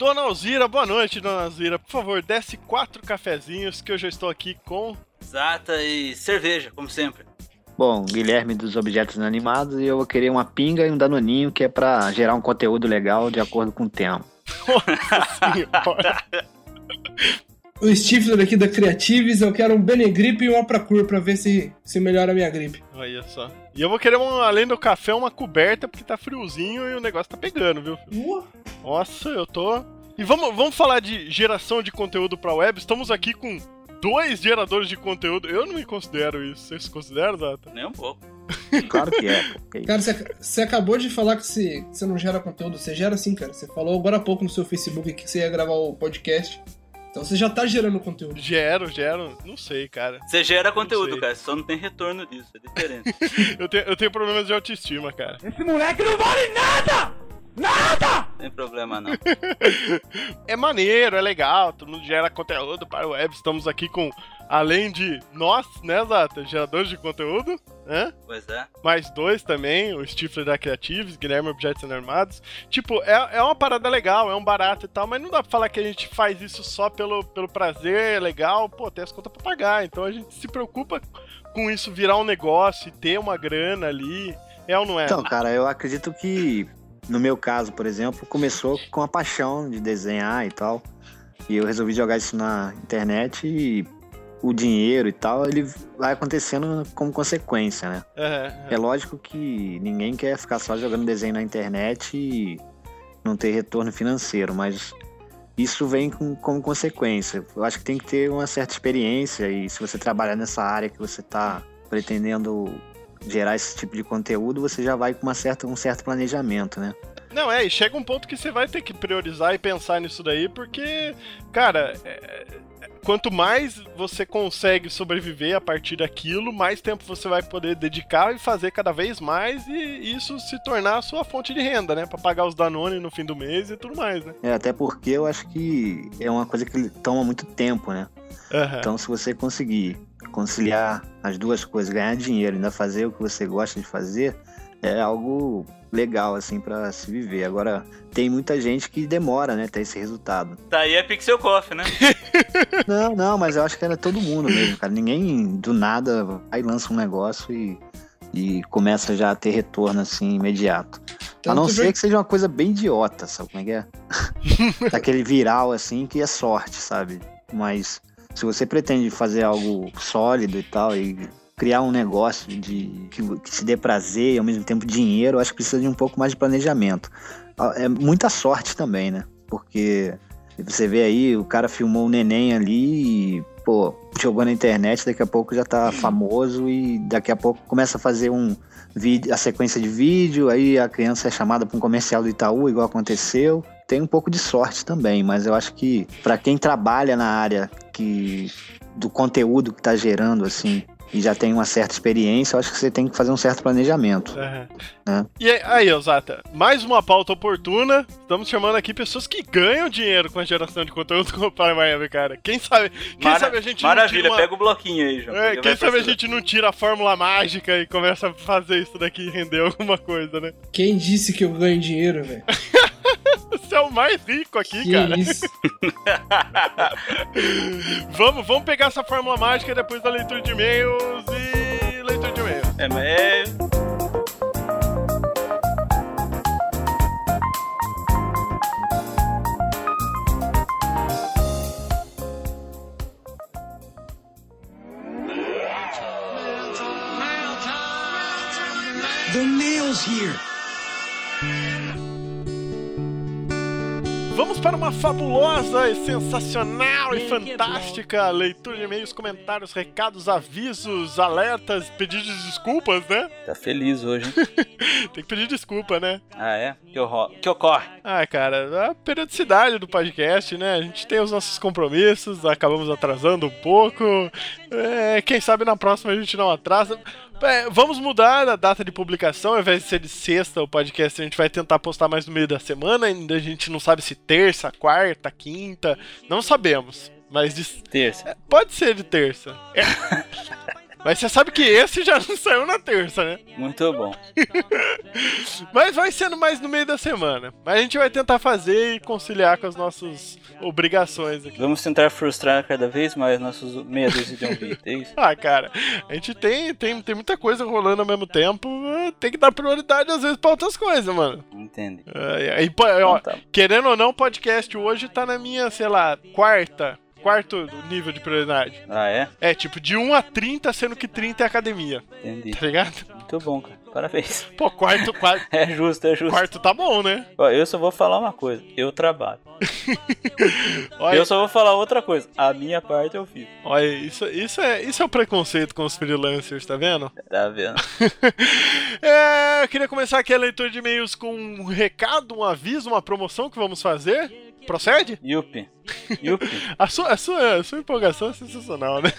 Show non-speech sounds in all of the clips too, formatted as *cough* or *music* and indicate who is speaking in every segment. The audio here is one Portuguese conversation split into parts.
Speaker 1: Dona Alzira, boa noite, Dona Alzira. Por favor, desce quatro cafezinhos que eu já estou aqui com...
Speaker 2: Zata e cerveja, como sempre.
Speaker 3: Bom, Guilherme dos Objetos Inanimados e eu vou querer uma pinga e um danoninho que é pra gerar um conteúdo legal de acordo com o tema. *laughs*
Speaker 1: Nossa senhora.
Speaker 4: O Stifler aqui da Creatives, eu quero um Benegripe e um Apracur pra ver se, se melhora a minha gripe.
Speaker 1: Olha só. E eu vou querer, um, além do café, uma coberta, porque tá friozinho e o negócio tá pegando, viu?
Speaker 4: Uh,
Speaker 1: Nossa, eu tô. E vamos, vamos falar de geração de conteúdo pra web. Estamos aqui com dois geradores de conteúdo. Eu não me considero isso. Você se considera, Zata?
Speaker 2: Nem um pouco. *laughs*
Speaker 3: Claro que é. isso.
Speaker 4: cara, você, acabou de falar que você não gera conteúdo. Você gera sim, cara. Você falou agora há pouco no seu Facebook que você ia gravar o podcast. Então você já tá gerando conteúdo.
Speaker 1: Gero, gero. Não sei, cara.
Speaker 2: Você gera conteúdo, cara, só não tem retorno disso, é diferente. *laughs*
Speaker 1: Eu tenho, eu tenho problemas de autoestima, cara.
Speaker 2: não tem problema não. *laughs*
Speaker 1: É maneiro, é legal, todo mundo gera conteúdo para o web. Estamos aqui com, além de nós, né, Zata? Geradores de conteúdo, né?
Speaker 2: Pois é.
Speaker 1: mais dois também, o Stifler da Creatives, Guilherme Objetos Inarmados. Tipo, é, é uma parada legal, é um barato e tal, mas não dá pra falar que a gente faz isso só pelo, pelo prazer, é legal, pô, tem as contas pra pagar. Então a gente se preocupa com isso virar um negócio e ter uma grana ali. É ou não é?
Speaker 3: Então, cara, eu acredito que, no meu caso, por exemplo, começou com a paixão de desenhar e tal. E eu resolvi jogar isso na internet e o dinheiro e tal, ele vai acontecendo como consequência, né?
Speaker 1: É,
Speaker 3: É lógico que ninguém quer ficar só jogando desenho na internet e não ter retorno financeiro, mas isso vem com, como consequência. Eu acho que tem que ter uma certa experiência e se você trabalhar nessa área que você está pretendendo gerar esse tipo de conteúdo, você já vai com uma certa, um certo planejamento, né?
Speaker 1: Não, é, e chega um ponto que você vai ter que priorizar e pensar nisso daí, porque, cara, é, quanto mais você consegue sobreviver a partir daquilo, mais tempo você vai poder dedicar e fazer cada vez mais e isso se tornar a sua fonte de renda, né? Pra pagar os Danone no fim do mês e tudo mais, né?
Speaker 3: É, até porque eu acho que é uma coisa que toma muito tempo, né?
Speaker 1: Aham.
Speaker 3: Então, se você conseguir conciliar as duas coisas, ganhar dinheiro e ainda fazer o que você gosta de fazer, é algo legal, assim, pra se viver. Agora, tem muita gente que demora, né, ter esse resultado.
Speaker 2: Tá aí é Pixel Coffee, né? *laughs*
Speaker 3: Não, não, mas eu acho que era todo mundo mesmo, cara. Ninguém do nada vai e lança um negócio e, e começa já a ter retorno, assim, imediato. A não
Speaker 4: Tanto
Speaker 3: ser que seja uma coisa bem idiota, sabe como é que é? *laughs* Daquele viral, assim, que é sorte, sabe? Mas se você pretende fazer algo sólido e tal, e criar um negócio de que, que te dê prazer e ao mesmo tempo dinheiro, acho que precisa de um pouco mais de planejamento. Ah, É muita sorte também, né? Porque você vê aí, o cara filmou o neném ali e, pô, jogou na internet, daqui a pouco já tá famoso e daqui a pouco começa a fazer um vídeo, a sequência de vídeo, aí a criança é chamada para um comercial do Itaú, igual aconteceu. Tem um pouco de sorte também, mas eu acho que para quem trabalha na área que do conteúdo que tá gerando assim, e já tem uma certa experiência, eu acho que você tem que fazer um certo planejamento.
Speaker 1: Aham.
Speaker 3: né?
Speaker 1: E aí, aí, Osata, mais uma pauta oportuna. Estamos chamando aqui pessoas que ganham dinheiro com a geração de conteúdo com o Pai Miami, cara. Quem sabe, quem
Speaker 2: Mara-
Speaker 1: sabe a gente não
Speaker 2: Maravilha,
Speaker 1: tira uma-
Speaker 2: pega o bloquinho aí, João.
Speaker 1: É, quem sabe a gente não tira a fórmula mágica e começa a fazer isso daqui e render *laughs* alguma coisa, né?
Speaker 4: Quem disse que eu ganho dinheiro, velho? *laughs* *laughs*
Speaker 1: Você é o mais rico aqui,
Speaker 4: Que
Speaker 1: cara.
Speaker 4: isso? *laughs*
Speaker 1: Vamos, vamos pegar essa fórmula mágica depois da leitura de e-mails e leitura de e-mails.
Speaker 2: É, mas é...
Speaker 5: The nail's here.
Speaker 1: Para uma fabulosa e sensacional e fantástica leitura de e-mails, comentários, recados, avisos, alertas, pedidos de desculpas, né? *laughs*
Speaker 2: Tá feliz hoje, hein?
Speaker 1: Tem que pedir desculpa, né?
Speaker 2: Ah, é? Que, horror... que ocorre?
Speaker 1: Ah, cara, a periodicidade do podcast, né? A gente tem os nossos compromissos, acabamos atrasando um pouco. É, quem sabe na próxima a gente não atrasa. É, vamos mudar a data de publicação, ao invés de ser de sexta o podcast, a gente vai tentar postar mais no meio da semana. Ainda a gente não sabe se terça, quarta, quinta, não sabemos. Mas de-
Speaker 2: Terça.
Speaker 1: é, pode ser de terça. *laughs* Mas você sabe que esse já não saiu na terça, né?
Speaker 2: Muito bom. *laughs*
Speaker 1: Mas vai sendo mais no meio da semana. Mas a gente vai tentar fazer e conciliar com as nossas obrigações aqui.
Speaker 2: Vamos tentar frustrar cada vez mais nossos dúzia de é isso? *laughs*
Speaker 1: Ah, cara, a gente tem, tem, tem muita coisa rolando ao mesmo tempo. Tem que dar prioridade às vezes pra outras coisas, mano.
Speaker 2: Entendi.
Speaker 1: É, e, pô, ó,
Speaker 2: Então tá.
Speaker 1: querendo ou não, o podcast hoje tá na minha, sei lá, quarta. Quarto nível de prioridade.
Speaker 2: Ah, é?
Speaker 1: É, tipo, de 1 a 30, sendo que 30 é academia.
Speaker 2: Entendi.
Speaker 1: Tá ligado?
Speaker 2: Muito bom, cara. Parabéns.
Speaker 1: Pô, quarto, quarto, *laughs*
Speaker 2: É justo, é justo.
Speaker 1: quarto tá bom, né?
Speaker 2: Ó, eu só vou falar uma coisa. Eu trabalho. *laughs*
Speaker 1: Olha,
Speaker 2: Eu só vou falar outra coisa. A minha parte eu fiz.
Speaker 1: olha isso, isso, é, isso é o preconceito com os freelancers, tá vendo?
Speaker 2: Tá vendo? *laughs*
Speaker 1: É, eu queria começar aqui a leitura de e-mails com um recado, um aviso, uma promoção que vamos fazer. Procede?
Speaker 2: Yupi. Yupi. *laughs*
Speaker 1: A sua, a sua, a sua empolgação é sensacional, né?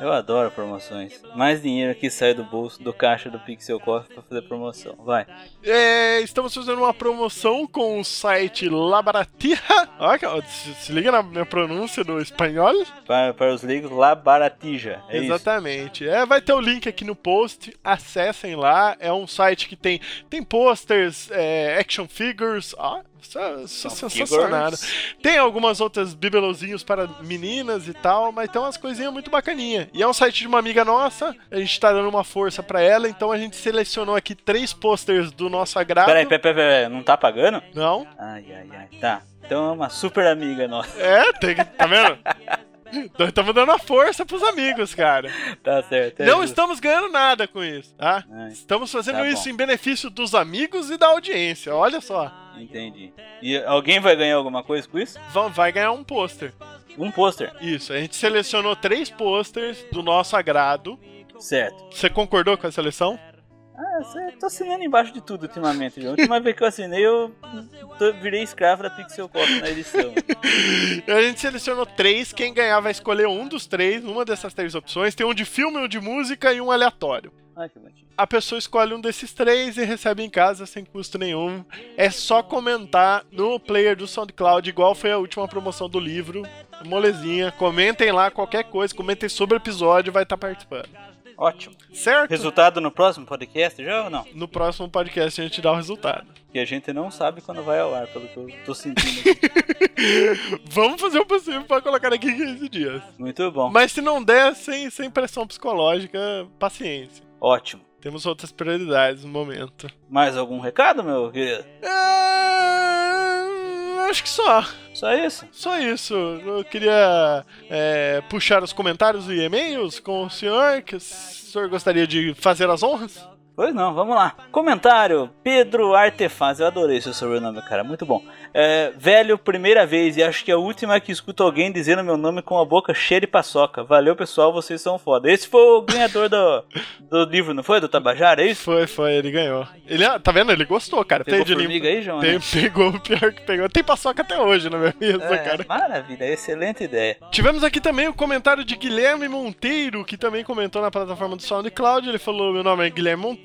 Speaker 2: Eu adoro promoções. Mais dinheiro que sai do bolso, do caixa do Pixel Coffee pra fazer promoção. Vai.
Speaker 1: É, estamos fazendo uma promoção com o site Labaratija. Olha, se, se liga na minha pronúncia do espanhol.
Speaker 2: Para, para os leigos, La Baratija. É isso.
Speaker 1: Exatamente. É, vai ter o link aqui no post. Acessem lá. É um site que tem, tem posters, é, action figures. Ó, é, é sensacional. Tem algumas outras bibelozinhos para meninas e tal, mas tem umas coisinhas muito bacaninhas. E é um site de uma amiga nossa, a gente tá dando uma força pra ela, então a gente selecionou aqui três posters do nosso agrado.
Speaker 2: Peraí, peraí, peraí, peraí. Não tá pagando?
Speaker 1: Não?
Speaker 2: Ai, ai, ai. Tá. Então é uma super amiga nossa.
Speaker 1: É, tem que. Tá vendo? *laughs* Nós estamos dando a força pros amigos, cara.
Speaker 2: Tá certo. é
Speaker 1: Não
Speaker 2: justo.
Speaker 1: estamos ganhando nada com isso, tá?
Speaker 2: Ai,
Speaker 1: Estamos fazendo
Speaker 2: Tá bom.
Speaker 1: isso em benefício dos amigos e da audiência, olha só.
Speaker 2: Entendi. E alguém vai ganhar alguma coisa com isso?
Speaker 1: Vai ganhar um pôster.
Speaker 2: Um pôster.
Speaker 1: Isso, a gente selecionou três posters do nosso agrado.
Speaker 2: Certo.
Speaker 1: Você concordou com a seleção?
Speaker 2: Ah, eu tô assinando embaixo de tudo ultimamente, João. A última vez que eu assinei, eu tô- virei escravo da Pixel Coffee na edição. *laughs*
Speaker 1: A gente selecionou três, quem ganhar vai escolher um dos três, uma dessas três opções. Tem um de filme, um de música e um aleatório.
Speaker 2: Ai, que bonitinho.
Speaker 1: A pessoa escolhe um desses três e recebe em casa sem custo nenhum. É só comentar no player do SoundCloud, igual foi a última promoção do livro. Molezinha. Comentem lá qualquer coisa, comentem sobre o episódio, vai estar participando.
Speaker 2: Ótimo.
Speaker 1: Certo?
Speaker 2: Resultado no próximo podcast já ou não?
Speaker 1: No próximo podcast a gente dá o resultado.
Speaker 2: Que a gente não sabe quando vai ao ar, pelo que eu tô sentindo. *laughs*
Speaker 1: Vamos fazer o possível para colocar aqui em 15 dias.
Speaker 2: Muito bom.
Speaker 1: Mas se não der, sem, sem pressão psicológica, paciência.
Speaker 2: Ótimo.
Speaker 1: Temos outras prioridades no momento.
Speaker 2: Mais algum recado, meu querido?
Speaker 1: É... Acho que só.
Speaker 2: Só isso?
Speaker 1: Só isso. Eu queria é, puxar os comentários e e-mails com o senhor, que o senhor gostaria de fazer as honras?
Speaker 2: Pois não, vamos lá. Comentário: Pedro Artefaz. Eu adorei seu sobrenome, cara. Muito bom. É, velho, primeira vez e acho que é a última que escuto alguém dizendo meu nome com a boca cheia de paçoca. Valeu, pessoal, vocês são foda. Esse foi o ganhador do, do livro, não foi? Do Tabajara, é isso?
Speaker 1: Foi, foi, ele ganhou. Ele, ah, tá vendo? Ele gostou, cara.
Speaker 2: Pegou
Speaker 1: de
Speaker 2: formiga aí, João?
Speaker 1: Tem,
Speaker 2: né?
Speaker 1: pegou o pior que pegou. Tem paçoca até hoje na minha mesa,
Speaker 2: É,
Speaker 1: cara.
Speaker 2: maravilha, excelente ideia.
Speaker 1: Tivemos aqui também o comentário de Guilherme Monteiro, que também comentou na plataforma do SoundCloud. Ele falou: Meu nome é Guilherme Monteiro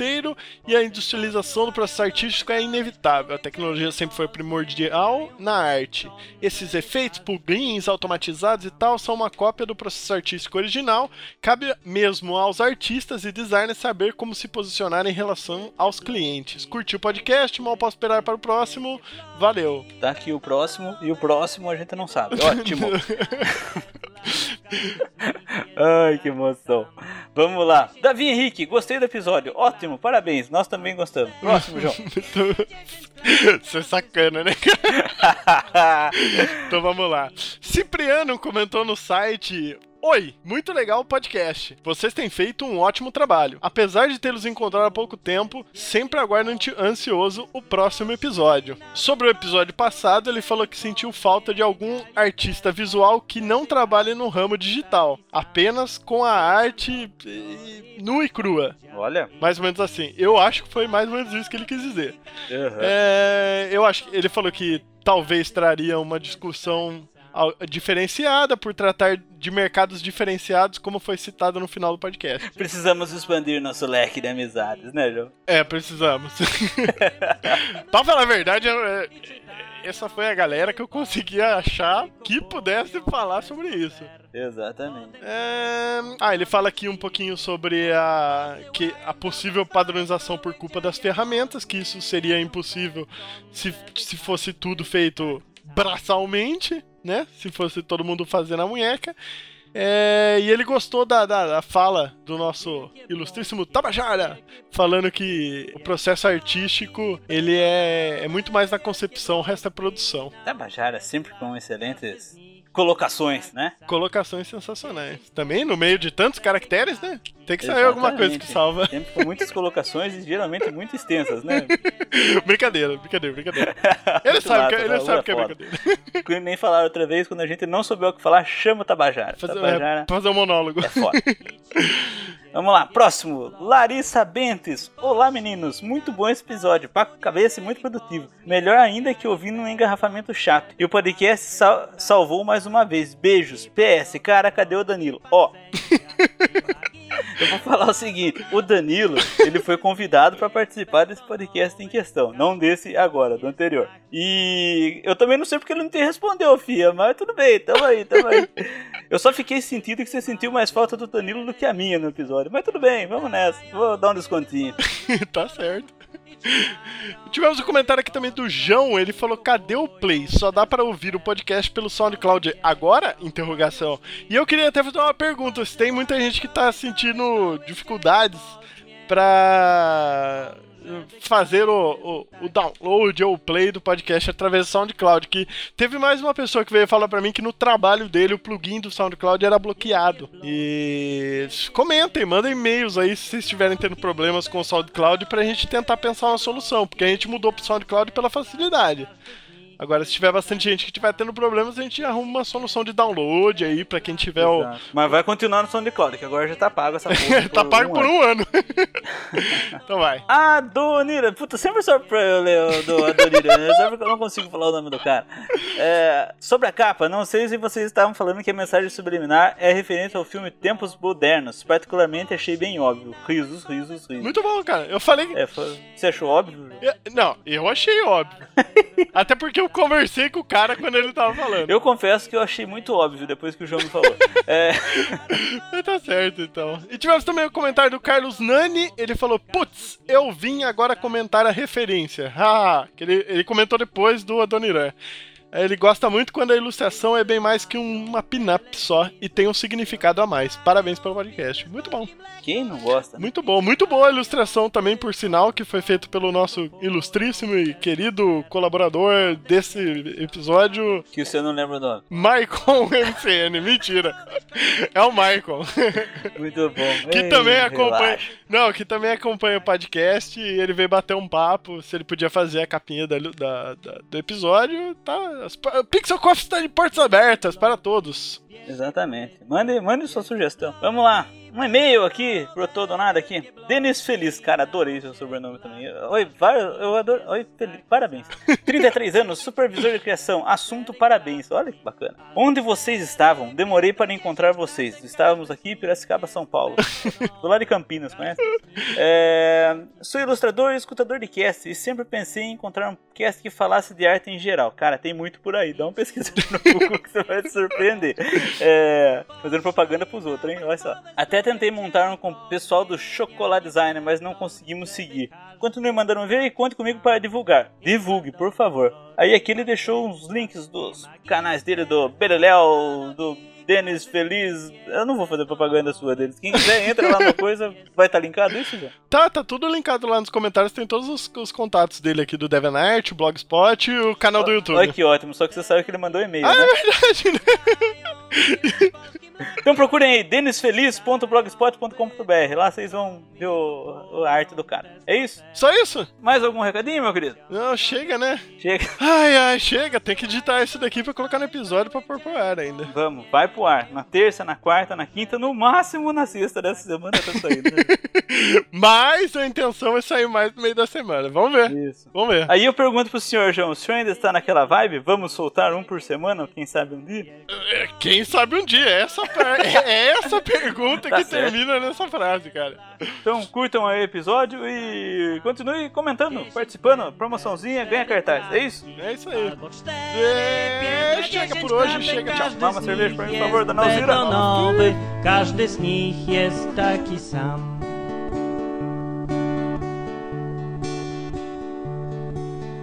Speaker 1: e a industrialização do processo artístico é inevitável. A tecnologia sempre foi primordial na arte. Esses efeitos, plugins automatizados e tal são uma cópia do processo artístico original. Cabe mesmo aos artistas e designers saber como se posicionar em relação aos clientes. Curtiu o podcast? Mal posso esperar para o próximo. Valeu!
Speaker 2: Tá aqui o próximo e o próximo a gente não sabe. Ótimo. *laughs* *laughs* Ai, que emoção. Vamos lá. Davi Henrique, gostei do episódio. Ótimo, parabéns. Nós também gostamos. Próximo, João. *laughs*
Speaker 1: Você é sacana, né? *laughs* então vamos lá. Cipriano comentou no site. Oi, muito legal o podcast. Vocês têm feito um ótimo trabalho. Apesar de tê-los encontrado há pouco tempo, sempre aguardo ansioso o próximo episódio. Sobre o episódio passado, ele falou que sentiu falta de algum artista visual que não trabalhe no ramo digital, apenas com a arte nua e crua.
Speaker 2: Olha.
Speaker 1: Mais ou menos assim. Eu acho que foi mais ou menos isso que ele quis dizer.
Speaker 2: Uhum.
Speaker 1: É, eu acho que ele falou que talvez traria uma discussão diferenciada por tratar de mercados diferenciados, como foi citado no final do podcast.
Speaker 2: Precisamos expandir nosso leque de amizades, né, João?
Speaker 1: É, precisamos. *laughs* pra falar a verdade, eu, essa foi a galera que eu consegui achar que pudesse falar sobre isso.
Speaker 2: Exatamente.
Speaker 1: É... Ah, ele fala aqui um pouquinho sobre a, que a possível padronização por culpa das ferramentas, que isso seria impossível se, se fosse tudo feito braçalmente, né? Se fosse todo mundo fazendo a munheca. É, e ele gostou da, da, da, fala do nosso ilustríssimo Tabajara, falando que o processo artístico ele é, é muito mais na concepção, o resto é produção.
Speaker 2: Tabajara sempre com excelentes colocações, né?
Speaker 1: Colocações sensacionais. Também no meio de tantos caracteres, né? Tem que sair
Speaker 2: Exatamente.
Speaker 1: alguma coisa que salva.
Speaker 2: Sempre com muitas colocações e geralmente muito extensas, né? *laughs*
Speaker 1: brincadeira, brincadeira, brincadeira. *laughs* Ele sabe,
Speaker 2: mata,
Speaker 1: que, ele sabe
Speaker 2: É
Speaker 1: que é
Speaker 2: foda.
Speaker 1: brincadeira.
Speaker 2: Como nem falaram outra vez, quando a gente não souber o que falar, chama o Tabajara.
Speaker 1: Fazer,
Speaker 2: Tabajara
Speaker 1: é, fazer um monólogo.
Speaker 2: é foda. *laughs* Vamos lá, próximo. Larissa Bentes. Olá, meninos. Muito bom esse episódio. Paco cabeça e muito produtivo. Melhor ainda que ouvindo um engarrafamento chato. E o podcast sal- salvou mais uma vez. Beijos. PS. Cara, cadê o Danilo? Ó. *laughs* Eu vou falar o seguinte, o Danilo, ele foi convidado para participar desse podcast em questão, não desse agora, do anterior. E eu também não sei porque ele não te respondeu, Fia, mas tudo bem, tamo aí, tamo aí. Eu só fiquei sentindo que você sentiu mais falta do Danilo do que a minha no episódio, mas tudo bem, vamos nessa, vou dar um descontinho. *laughs*
Speaker 1: tá certo. *laughs* Tivemos um comentário aqui também do João, ele falou: "Cadê o play? Só dá para ouvir o podcast pelo SoundCloud agora?" Interrogação. E eu queria até fazer uma pergunta, se tem muita gente que tá sentindo dificuldades pra fazer o, o, o download ou o play do podcast através do SoundCloud, que teve mais uma pessoa que veio falar pra mim que no trabalho dele o plugin do SoundCloud era bloqueado. E comentem, mandem e-mails aí se vocês estiverem tendo problemas com o SoundCloud pra gente tentar pensar uma solução, porque a gente mudou pro SoundCloud pela facilidade. Agora, se tiver bastante gente que estiver tendo problemas, a gente arruma uma solução de download aí pra quem tiver o.
Speaker 2: Exato. Mas vai continuar no SoundCloud, que agora já tá pago essa *laughs* porra.
Speaker 1: tá pago por
Speaker 2: ano.
Speaker 1: um ano. *laughs* então vai.
Speaker 2: Adonira, puta, sempre sorte pra eu ler o do Adonira, né? Sempre que eu não consigo falar o nome do cara. É, sobre a capa, não sei se vocês estavam falando que a mensagem subliminar é referente ao filme Tempos Modernos. Particularmente achei bem óbvio. Risos, risos, risos.
Speaker 1: Muito bom, cara. Eu falei.
Speaker 2: É, foi- você achou óbvio?
Speaker 1: Eu- Não, eu achei óbvio. *laughs* Até porque eu conversei com o cara quando ele tava falando.
Speaker 2: Eu confesso que eu achei muito óbvio depois que o João me falou. *laughs* É, *laughs*
Speaker 1: tá certo, então. E tivemos também o comentário do Carlos Nani. Ele falou: Putz, eu vim agora comentar a referência. *laughs* Ah, que ele, ele comentou depois do Adoniran. Ele gosta muito quando a ilustração é bem mais que um- uma pin-up só e tem um significado a mais. Parabéns pelo podcast. Muito bom.
Speaker 2: quem não gosta?
Speaker 1: Muito bom. Muito boa a ilustração também, por sinal, que foi feito pelo nosso ilustríssimo e querido colaborador desse episódio,
Speaker 2: Que você não lembra o nome.
Speaker 1: Maicon *laughs* MCN. Mentira. É o Maicon.
Speaker 2: Muito bom.
Speaker 1: Que
Speaker 2: Ei,
Speaker 1: também acompanha.
Speaker 2: relaxa.
Speaker 1: Não, que também acompanha o podcast e ele veio bater um papo se ele podia fazer a capinha da- da- da- do episódio. Tá. Pixel Coffee está de portas abertas para todos.
Speaker 2: Exatamente. Mande, mande sua sugestão. Vamos lá. Um e-mail aqui, pro todo ou nada aqui. Denis Feliz, cara, adorei seu sobrenome também. Oi, eu adoro. Oi, Feliz, parabéns. 33 anos, supervisor de criação, assunto parabéns. Olha que bacana. Onde vocês estavam? Demorei para encontrar vocês. Estávamos aqui em Piracicaba, São Paulo. Do lado de Campinas, conhece? É, sou ilustrador e escutador de cast e sempre pensei em encontrar um cast que falasse de arte em geral. Cara, tem muito por aí. Dá uma pesquisa no Google que você vai se surpreender. É, fazendo propaganda pros outros, hein? Olha só. Até tentei montar um com o pessoal do Chocolate Designer, mas não conseguimos seguir. Continue mandando ver e conte comigo para divulgar. Divulgue, por favor. Aí aqui ele deixou uns links dos canais dele, do Beleléu, do Denis Feliz. Eu não vou fazer propaganda sua deles. Quem quiser, entra lá na coisa. Vai estar linkado isso, já?
Speaker 1: Tá, tá tudo linkado lá nos comentários. Tem todos os, os contatos dele aqui do DeviantArt, o Blogspot e o canal do YouTube.
Speaker 2: Olha que ótimo, só que você sabe que ele mandou e-mail,
Speaker 1: Ah,
Speaker 2: né?
Speaker 1: é verdade, né? *laughs*
Speaker 2: Então procurem aí, denisfeliz.blogspot.com.br. Lá vocês vão ver o, a arte do cara. É isso?
Speaker 1: Só isso?
Speaker 2: Mais algum recadinho, meu querido?
Speaker 1: Não, chega, né?
Speaker 2: Chega.
Speaker 1: Ai, ai, chega. Tem que editar isso daqui pra colocar no episódio pra pôr pro ar ainda.
Speaker 2: Vamos, vai pro ar. Na terça, na quarta, na quinta, no máximo na sexta dessa semana tá saindo. *laughs*
Speaker 1: Mas a intenção é sair mais no meio da semana. Vamos ver.
Speaker 2: Isso.
Speaker 1: Vamos ver.
Speaker 2: Aí eu pergunto pro senhor, João, o senhor ainda está naquela vibe? Vamos soltar um por semana, quem sabe um dia?
Speaker 1: É, Quem sabe um dia, essa pra- *laughs* é essa pergunta
Speaker 2: Tá
Speaker 1: que
Speaker 2: certo.
Speaker 1: termina nessa frase, cara.
Speaker 2: Então curtam aí o episódio e continue comentando, participando, promoçãozinha, ganha cartaz. É isso?
Speaker 1: É isso aí. É, chega por hoje, chega, tchau.
Speaker 2: Dá uma cerveja pra mim, por favor, dona Alzira.
Speaker 6: Betonowy, każdy z nich jest taki sam.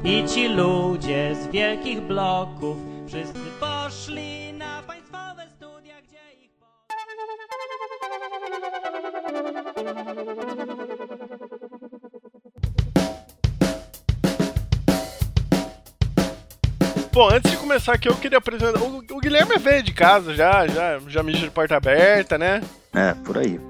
Speaker 6: I ci ludzie z wielkich bloków wszyscy poszli na
Speaker 1: Bom, antes de começar aqui, eu queria apresentar. O, o Guilherme é velho de casa já, já, já mija de porta aberta, né?
Speaker 3: É, por aí.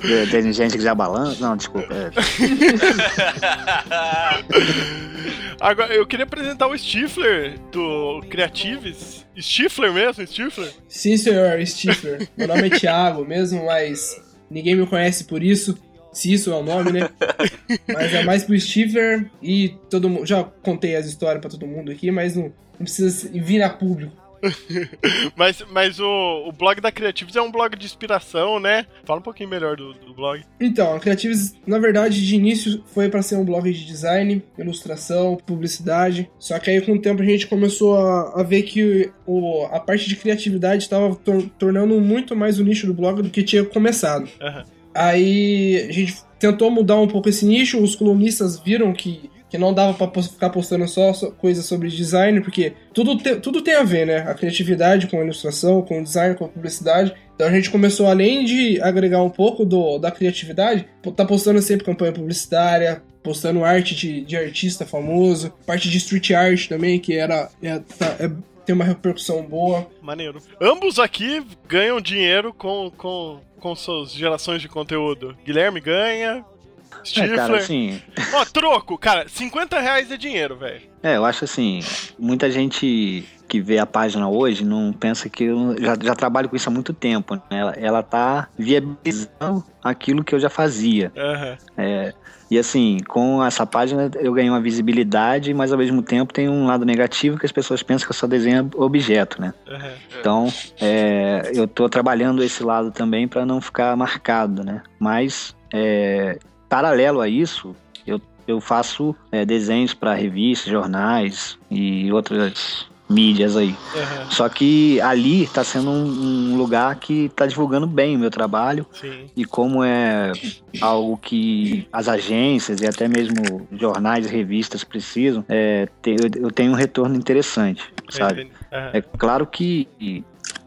Speaker 3: Tem- *laughs* Tem gente que já balança. Não, desculpa. é. *laughs*
Speaker 1: Agora, eu queria apresentar o Stifler do Creatives. Stifler mesmo? Stifler?
Speaker 4: Sim, senhor Stifler. Meu nome é Thiago mesmo, mas ninguém me conhece por isso. Se isso é o nome, né? *laughs* Mas é mais pro Stifler e todo mundo. Já contei as histórias pra todo mundo aqui, mas não, não precisa vir a público. *laughs*
Speaker 1: Mas, mas o, o blog da Creatives é um blog de inspiração, né? Fala um pouquinho melhor do, do blog.
Speaker 4: Então, a Creatives, na verdade, de início foi pra ser um blog de design, ilustração, publicidade. Só que aí com o tempo a gente começou a, a ver que o, a parte de criatividade estava tor- tornando muito mais o nicho do blog do que tinha começado.
Speaker 1: Aham.
Speaker 4: Aí a gente tentou mudar um pouco esse nicho, os colunistas viram que, que não dava pos- ficar postando só coisas sobre design, porque tudo, te- tudo tem a ver, né? A criatividade com a ilustração, com o design, com a publicidade. Então a gente começou, além de agregar um pouco do, da criatividade, tá postando sempre campanha publicitária, postando arte de, de artista famoso, parte de street art também, que era é, tá- é- tem uma repercussão boa.
Speaker 1: Maneiro. Ambos aqui ganham dinheiro com, com, com suas gerações de conteúdo. Guilherme ganha.
Speaker 3: É,
Speaker 1: Stifler.
Speaker 3: cara, assim.
Speaker 1: Ó, troco, cara, 50 reais é dinheiro, velho.
Speaker 3: É, eu acho assim. Muita gente que vê a página hoje não pensa que eu já, já trabalho com isso há muito tempo. Né? Ela, ela tá viabilizando aquilo que eu já fazia.
Speaker 1: Aham.
Speaker 3: É, e assim, com essa página eu ganhei uma visibilidade, mas ao mesmo tempo tem um lado negativo que as pessoas pensam que eu só desenho objeto, né?
Speaker 1: aham.
Speaker 3: Então, é, eu tô trabalhando esse lado também para não ficar marcado, né? Mas, é, paralelo a isso, eu, eu faço é, desenhos para revistas, jornais e outras mídias aí.
Speaker 1: aham.
Speaker 3: Só que ali tá sendo um, um lugar que tá divulgando bem o meu trabalho
Speaker 1: Sim.
Speaker 3: e como é algo que as agências e até mesmo jornais e revistas precisam, é, te- eu, tenho um retorno interessante, sabe?
Speaker 1: Aham.
Speaker 3: É claro que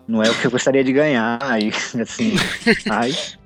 Speaker 3: não é o que eu gostaria de ganhar, e, assim, *laughs* mas,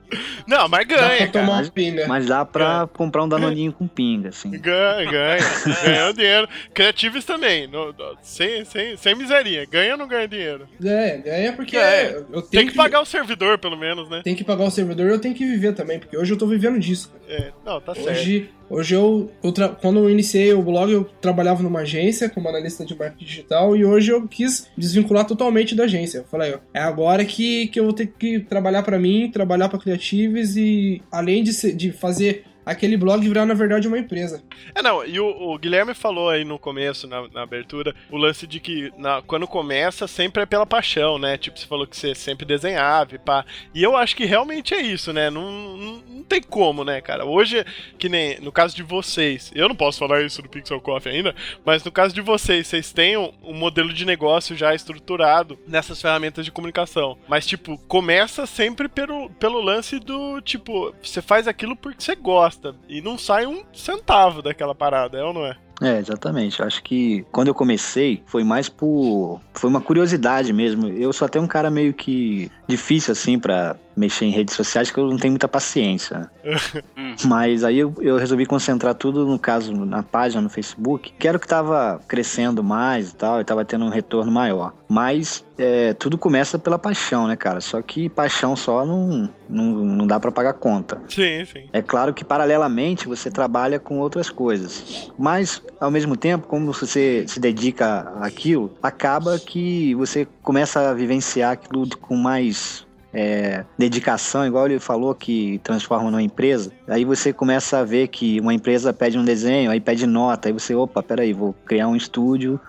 Speaker 1: Não, mas
Speaker 4: Dá pra
Speaker 1: ganha, cara.
Speaker 4: tomar uma pinga.
Speaker 3: mas dá pra comprar um danoninho com pinga, assim.
Speaker 1: Ganha, ganha. *laughs* ganha o dinheiro. Criativos também. no- no- sem, sem, sem miseria. Ganha ou não ganha dinheiro?
Speaker 4: Ganha, ganha porque
Speaker 1: É,
Speaker 4: eu tenho
Speaker 1: Tem que pagar o servidor, pelo menos, né?
Speaker 4: Tem que pagar o servidor, eu tenho que viver também, porque hoje eu tô vivendo disso. cara.
Speaker 1: É, não, tá certo.
Speaker 4: Hoje, hoje eu, eu tra- quando eu iniciei o blog, eu trabalhava numa agência como analista de marketing digital e hoje eu quis desvincular totalmente da agência. Eu falei, é agora que, que eu vou ter que trabalhar pra mim, trabalhar pra Creatives e além de, ser- de fazer aquele blog virar na verdade uma empresa.
Speaker 1: É, não, e o, o Guilherme falou aí no começo, na, na abertura, o lance de que na- quando começa sempre é pela paixão, né? Tipo, você falou que você sempre desenhava e pá. E eu acho que realmente é isso, né? Não, não, não tem como, né, cara? Hoje, que nem no caso de vocês, eu não posso falar isso do Pixel Coffee ainda, mas no caso de vocês, vocês têm um, um modelo de negócio já estruturado nessas ferramentas de comunicação. Mas, tipo, começa sempre pelo, pelo lance do, tipo, você faz aquilo porque você gosta e não sai um centavo daquela parada, é ou não é?
Speaker 3: É, exatamente. Acho que quando eu comecei foi mais por. Foi uma curiosidade mesmo. Eu sou até um cara meio que difícil, assim, pra mexer em redes sociais, que eu não tenho muita paciência. *laughs*
Speaker 2: Hum.
Speaker 3: Mas aí eu, eu resolvi concentrar tudo, no caso, na página no Facebook, que era o que tava crescendo mais e tal, e tava tendo um retorno maior. Mas é, tudo começa pela paixão, né, cara? Só que paixão só não, não, não dá pra pagar conta.
Speaker 1: Sim, sim.
Speaker 3: É claro que paralelamente você trabalha com outras coisas, mas ao mesmo tempo, como você se dedica àquilo, acaba que você começa a vivenciar aquilo com mais é, dedicação, igual ele falou que transforma numa empresa. Aí você começa a ver que uma empresa pede um desenho, aí pede nota, aí você, opa, peraí, vou criar um estúdio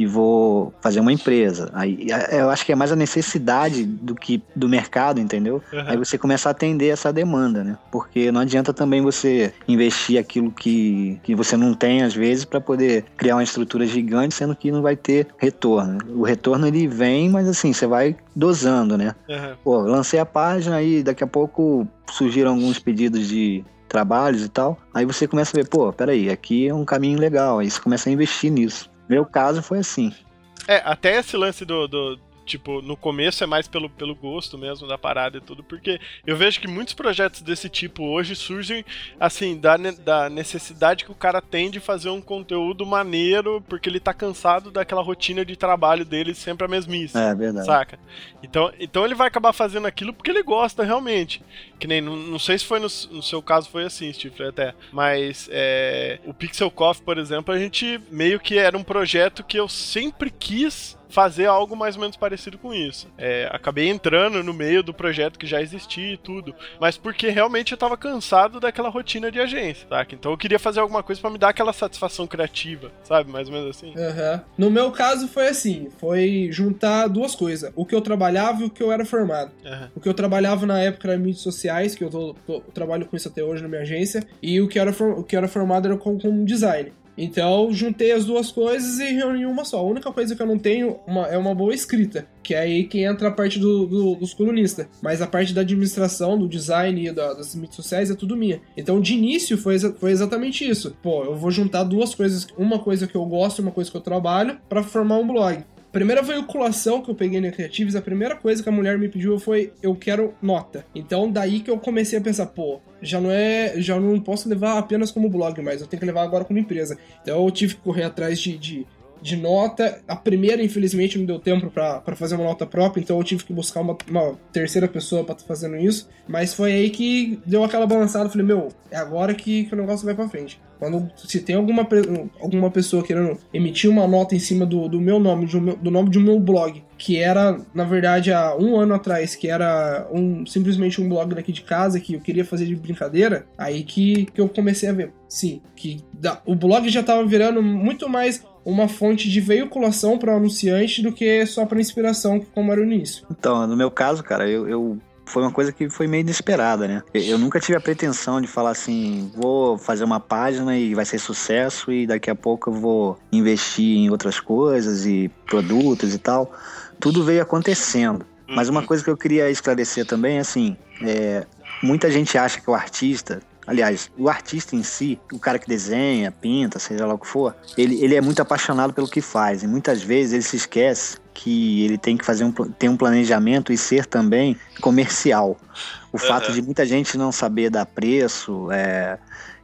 Speaker 3: e vou fazer uma empresa. Aí é, eu acho que é mais a necessidade do que do mercado, entendeu?
Speaker 1: Uhum.
Speaker 3: Aí você começa a atender essa demanda, né? Porque não adianta também você investir aquilo que, que você não tem às vezes para poder criar uma estrutura gigante, sendo que não vai ter retorno. O retorno ele vem, mas assim, você vai dosando, né?
Speaker 1: Uhum.
Speaker 3: Pô, lancei a página e daqui a pouco surgiram alguns pedidos de trabalhos e tal. Aí você começa a ver, pô, peraí, aqui é um caminho legal. Aí você começa a investir nisso. Meu caso foi assim.
Speaker 1: É, até esse lance do, do, tipo, no começo é mais pelo, pelo gosto mesmo da parada e tudo, porque eu vejo que muitos projetos desse tipo hoje surgem, assim, da, da necessidade que o cara tem de fazer um conteúdo maneiro, porque ele tá cansado daquela rotina de trabalho dele sempre a mesmice.
Speaker 3: É verdade.
Speaker 1: Saca? Então, então ele vai acabar fazendo aquilo porque ele gosta realmente. Que nem, não, não sei se foi no, no seu caso foi assim, Steve, até. Mas é, o Pixel Coffee, por exemplo, a gente meio que era um projeto que eu sempre quis fazer algo mais ou menos parecido com isso. É, acabei entrando no meio do projeto que já existia e tudo, mas porque realmente eu tava cansado daquela rotina de agência, saca? Então eu queria fazer alguma coisa pra me dar aquela satisfação criativa, sabe? Mais ou menos assim.
Speaker 4: Aham. No meu caso foi assim, foi juntar duas coisas, o que eu trabalhava e o que eu era formado.
Speaker 1: Aham.
Speaker 4: O que eu trabalhava na época era mídias sociais, que eu, tô, tô- trabalho com isso até hoje na minha agência, e o que era, o que era formado era com, com design. Então, juntei as duas coisas e reuni uma só. A única coisa que eu não tenho uma- é uma boa escrita, que é aí que entra a parte do- do- dos colunistas. Mas a parte da administração, do design e da- das mídias sociais é tudo minha. Então, de início, foi, foi exatamente isso. Pô, eu vou juntar duas coisas, uma coisa que eu gosto e uma coisa que eu trabalho, para formar um blog. Primeira veiculação que eu peguei na Creatives, a primeira coisa que a mulher me pediu foi eu quero nota. Então daí que eu comecei a pensar, pô, já não é, já não posso levar apenas como blog, mas eu tenho que levar agora como empresa. Então eu tive que correr atrás de, de, de nota. A primeira, infelizmente, não deu tempo pra fazer uma nota própria, então eu tive que buscar uma, uma terceira pessoa pra estar fazendo isso. Mas foi aí que deu aquela balançada, falei, meu, é agora que, que o negócio vai pra frente. Quando se tem alguma, alguma pessoa querendo emitir uma nota em cima do, do meu nome, do, do nome de um meu blog, que era, na verdade, há um ano atrás, que era um simplesmente um blog daqui de casa que eu queria fazer de brincadeira, aí que, que eu comecei a ver. Sim, que da- o blog já tava virando muito mais uma fonte de veiculação para anunciante do que só para inspiração, como era o início.
Speaker 3: Então, no meu caso, cara, eu, eu- foi uma coisa que foi meio inesperada, né? Eu, eu nunca tive a pretensão de falar assim, vou fazer uma página e vai ser sucesso e daqui a pouco eu vou investir em outras coisas e produtos e tal. Tudo veio acontecendo. Mas uma coisa que eu queria esclarecer também é assim, é, muita gente acha que o artista Aliás, o artista em si, o cara que desenha, pinta, seja lá o que for, ele, ele é muito apaixonado pelo que faz. E muitas vezes ele se esquece que ele tem que fazer um, ter um planejamento e ser também comercial. O fato de muita gente não saber dar preço, é,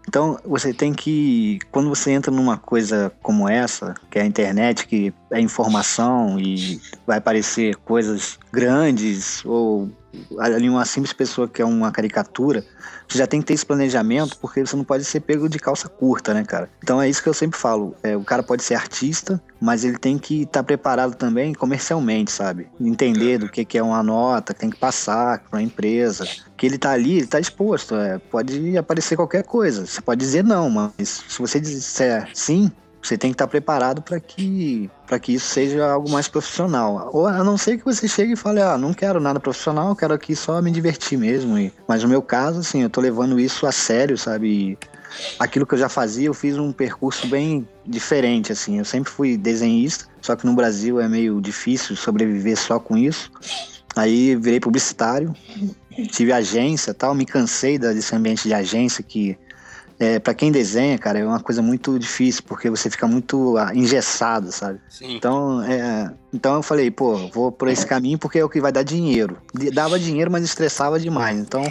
Speaker 3: então você tem que, quando você entra numa coisa como essa, que é a internet, que é informação e vai aparecer coisas grandes ou ali uma simples pessoa que é uma caricatura, você já tem que ter esse planejamento porque você não pode ser pego de calça curta, né, cara? Então é isso que eu sempre falo. É, o cara pode ser artista, mas ele tem que estar preparado também comercialmente, sabe? Entender do que, que é uma nota, tem que passar para a empresa. Que ele tá ali, ele tá exposto. é, pode aparecer qualquer coisa. Você pode dizer não, mas se você disser sim, você tem que estar preparado para que para que isso seja algo mais profissional. Ou a não ser que você chegue e fale, ah, não quero nada profissional, quero aqui só me divertir mesmo. E, mas no meu caso, assim, eu tô levando isso a sério, sabe? E aquilo que eu já fazia, eu fiz um percurso bem diferente, assim. Eu sempre fui desenhista, só que no Brasil é meio difícil sobreviver só com isso. Aí virei publicitário, tive agência tal, me cansei desse ambiente de agência que é, para quem desenha, cara, é uma coisa muito difícil, porque você fica muito ah, engessado, sabe?
Speaker 2: Sim.
Speaker 3: Então, é, então eu falei, pô, vou por esse caminho porque é o que vai dar dinheiro. Dava dinheiro, mas estressava demais. Então,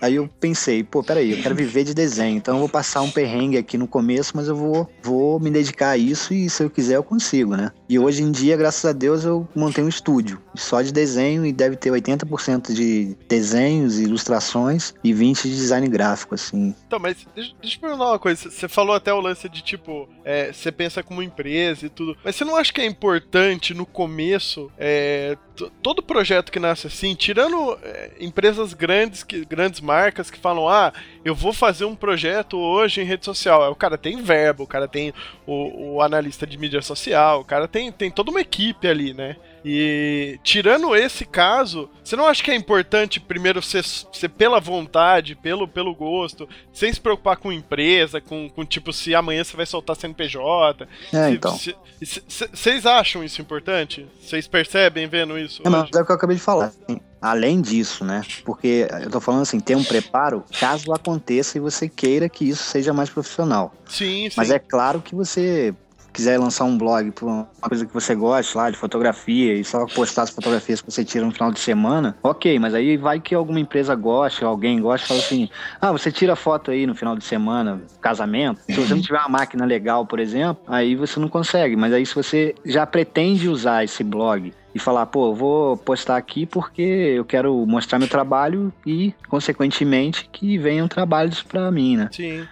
Speaker 3: aí eu pensei, pô, peraí, eu quero viver de desenho. Então eu vou passar um perrengue aqui no começo, mas eu vou, vou me dedicar a isso e se eu quiser eu consigo, né? E hoje em dia, graças a Deus, eu montei um estúdio só de desenho e deve ter 80% de desenhos ilustrações e 20% de design gráfico, assim.
Speaker 1: Então, mas deixa, deixa eu perguntar uma coisa. Você falou até o lance de tipo, é, você pensa como empresa e tudo. Mas você não acha que é importante no começo, é, todo projeto que nasce assim, tirando é, empresas grandes, que, grandes marcas que falam: ah, eu vou fazer um projeto hoje em rede social. O cara tem verbo, o cara tem o, o analista de mídia social, o cara tem, tem toda uma equipe ali, né? E tirando esse caso, você não acha que é importante primeiro ser, ser pela vontade, pelo, pelo gosto, sem se preocupar com empresa, com, com tipo se amanhã você vai soltar CNPJ?
Speaker 3: É,
Speaker 1: Se-
Speaker 3: então.
Speaker 1: Vocês acham isso importante? Vocês percebem vendo isso?
Speaker 3: É, mas é o que eu acabei de falar. assim, além disso, né? Porque eu tô falando assim, ter um preparo caso aconteça e você queira que isso seja mais profissional.
Speaker 1: Sim, sim.
Speaker 3: Mas é claro que você quiser lançar um blog por uma coisa que você gosta lá de fotografia e só postar as fotografias que você tira no final de semana, ok, mas aí vai que alguma empresa goste, alguém gosta fala assim: ah, você tira foto aí no final de semana, casamento. Se você não tiver uma máquina legal, por exemplo, aí você não consegue. Mas aí se você já pretende usar esse blog e falar, pô, eu vou postar aqui porque eu quero mostrar meu trabalho e, consequentemente, que venham trabalhos pra mim, né?
Speaker 1: Sim.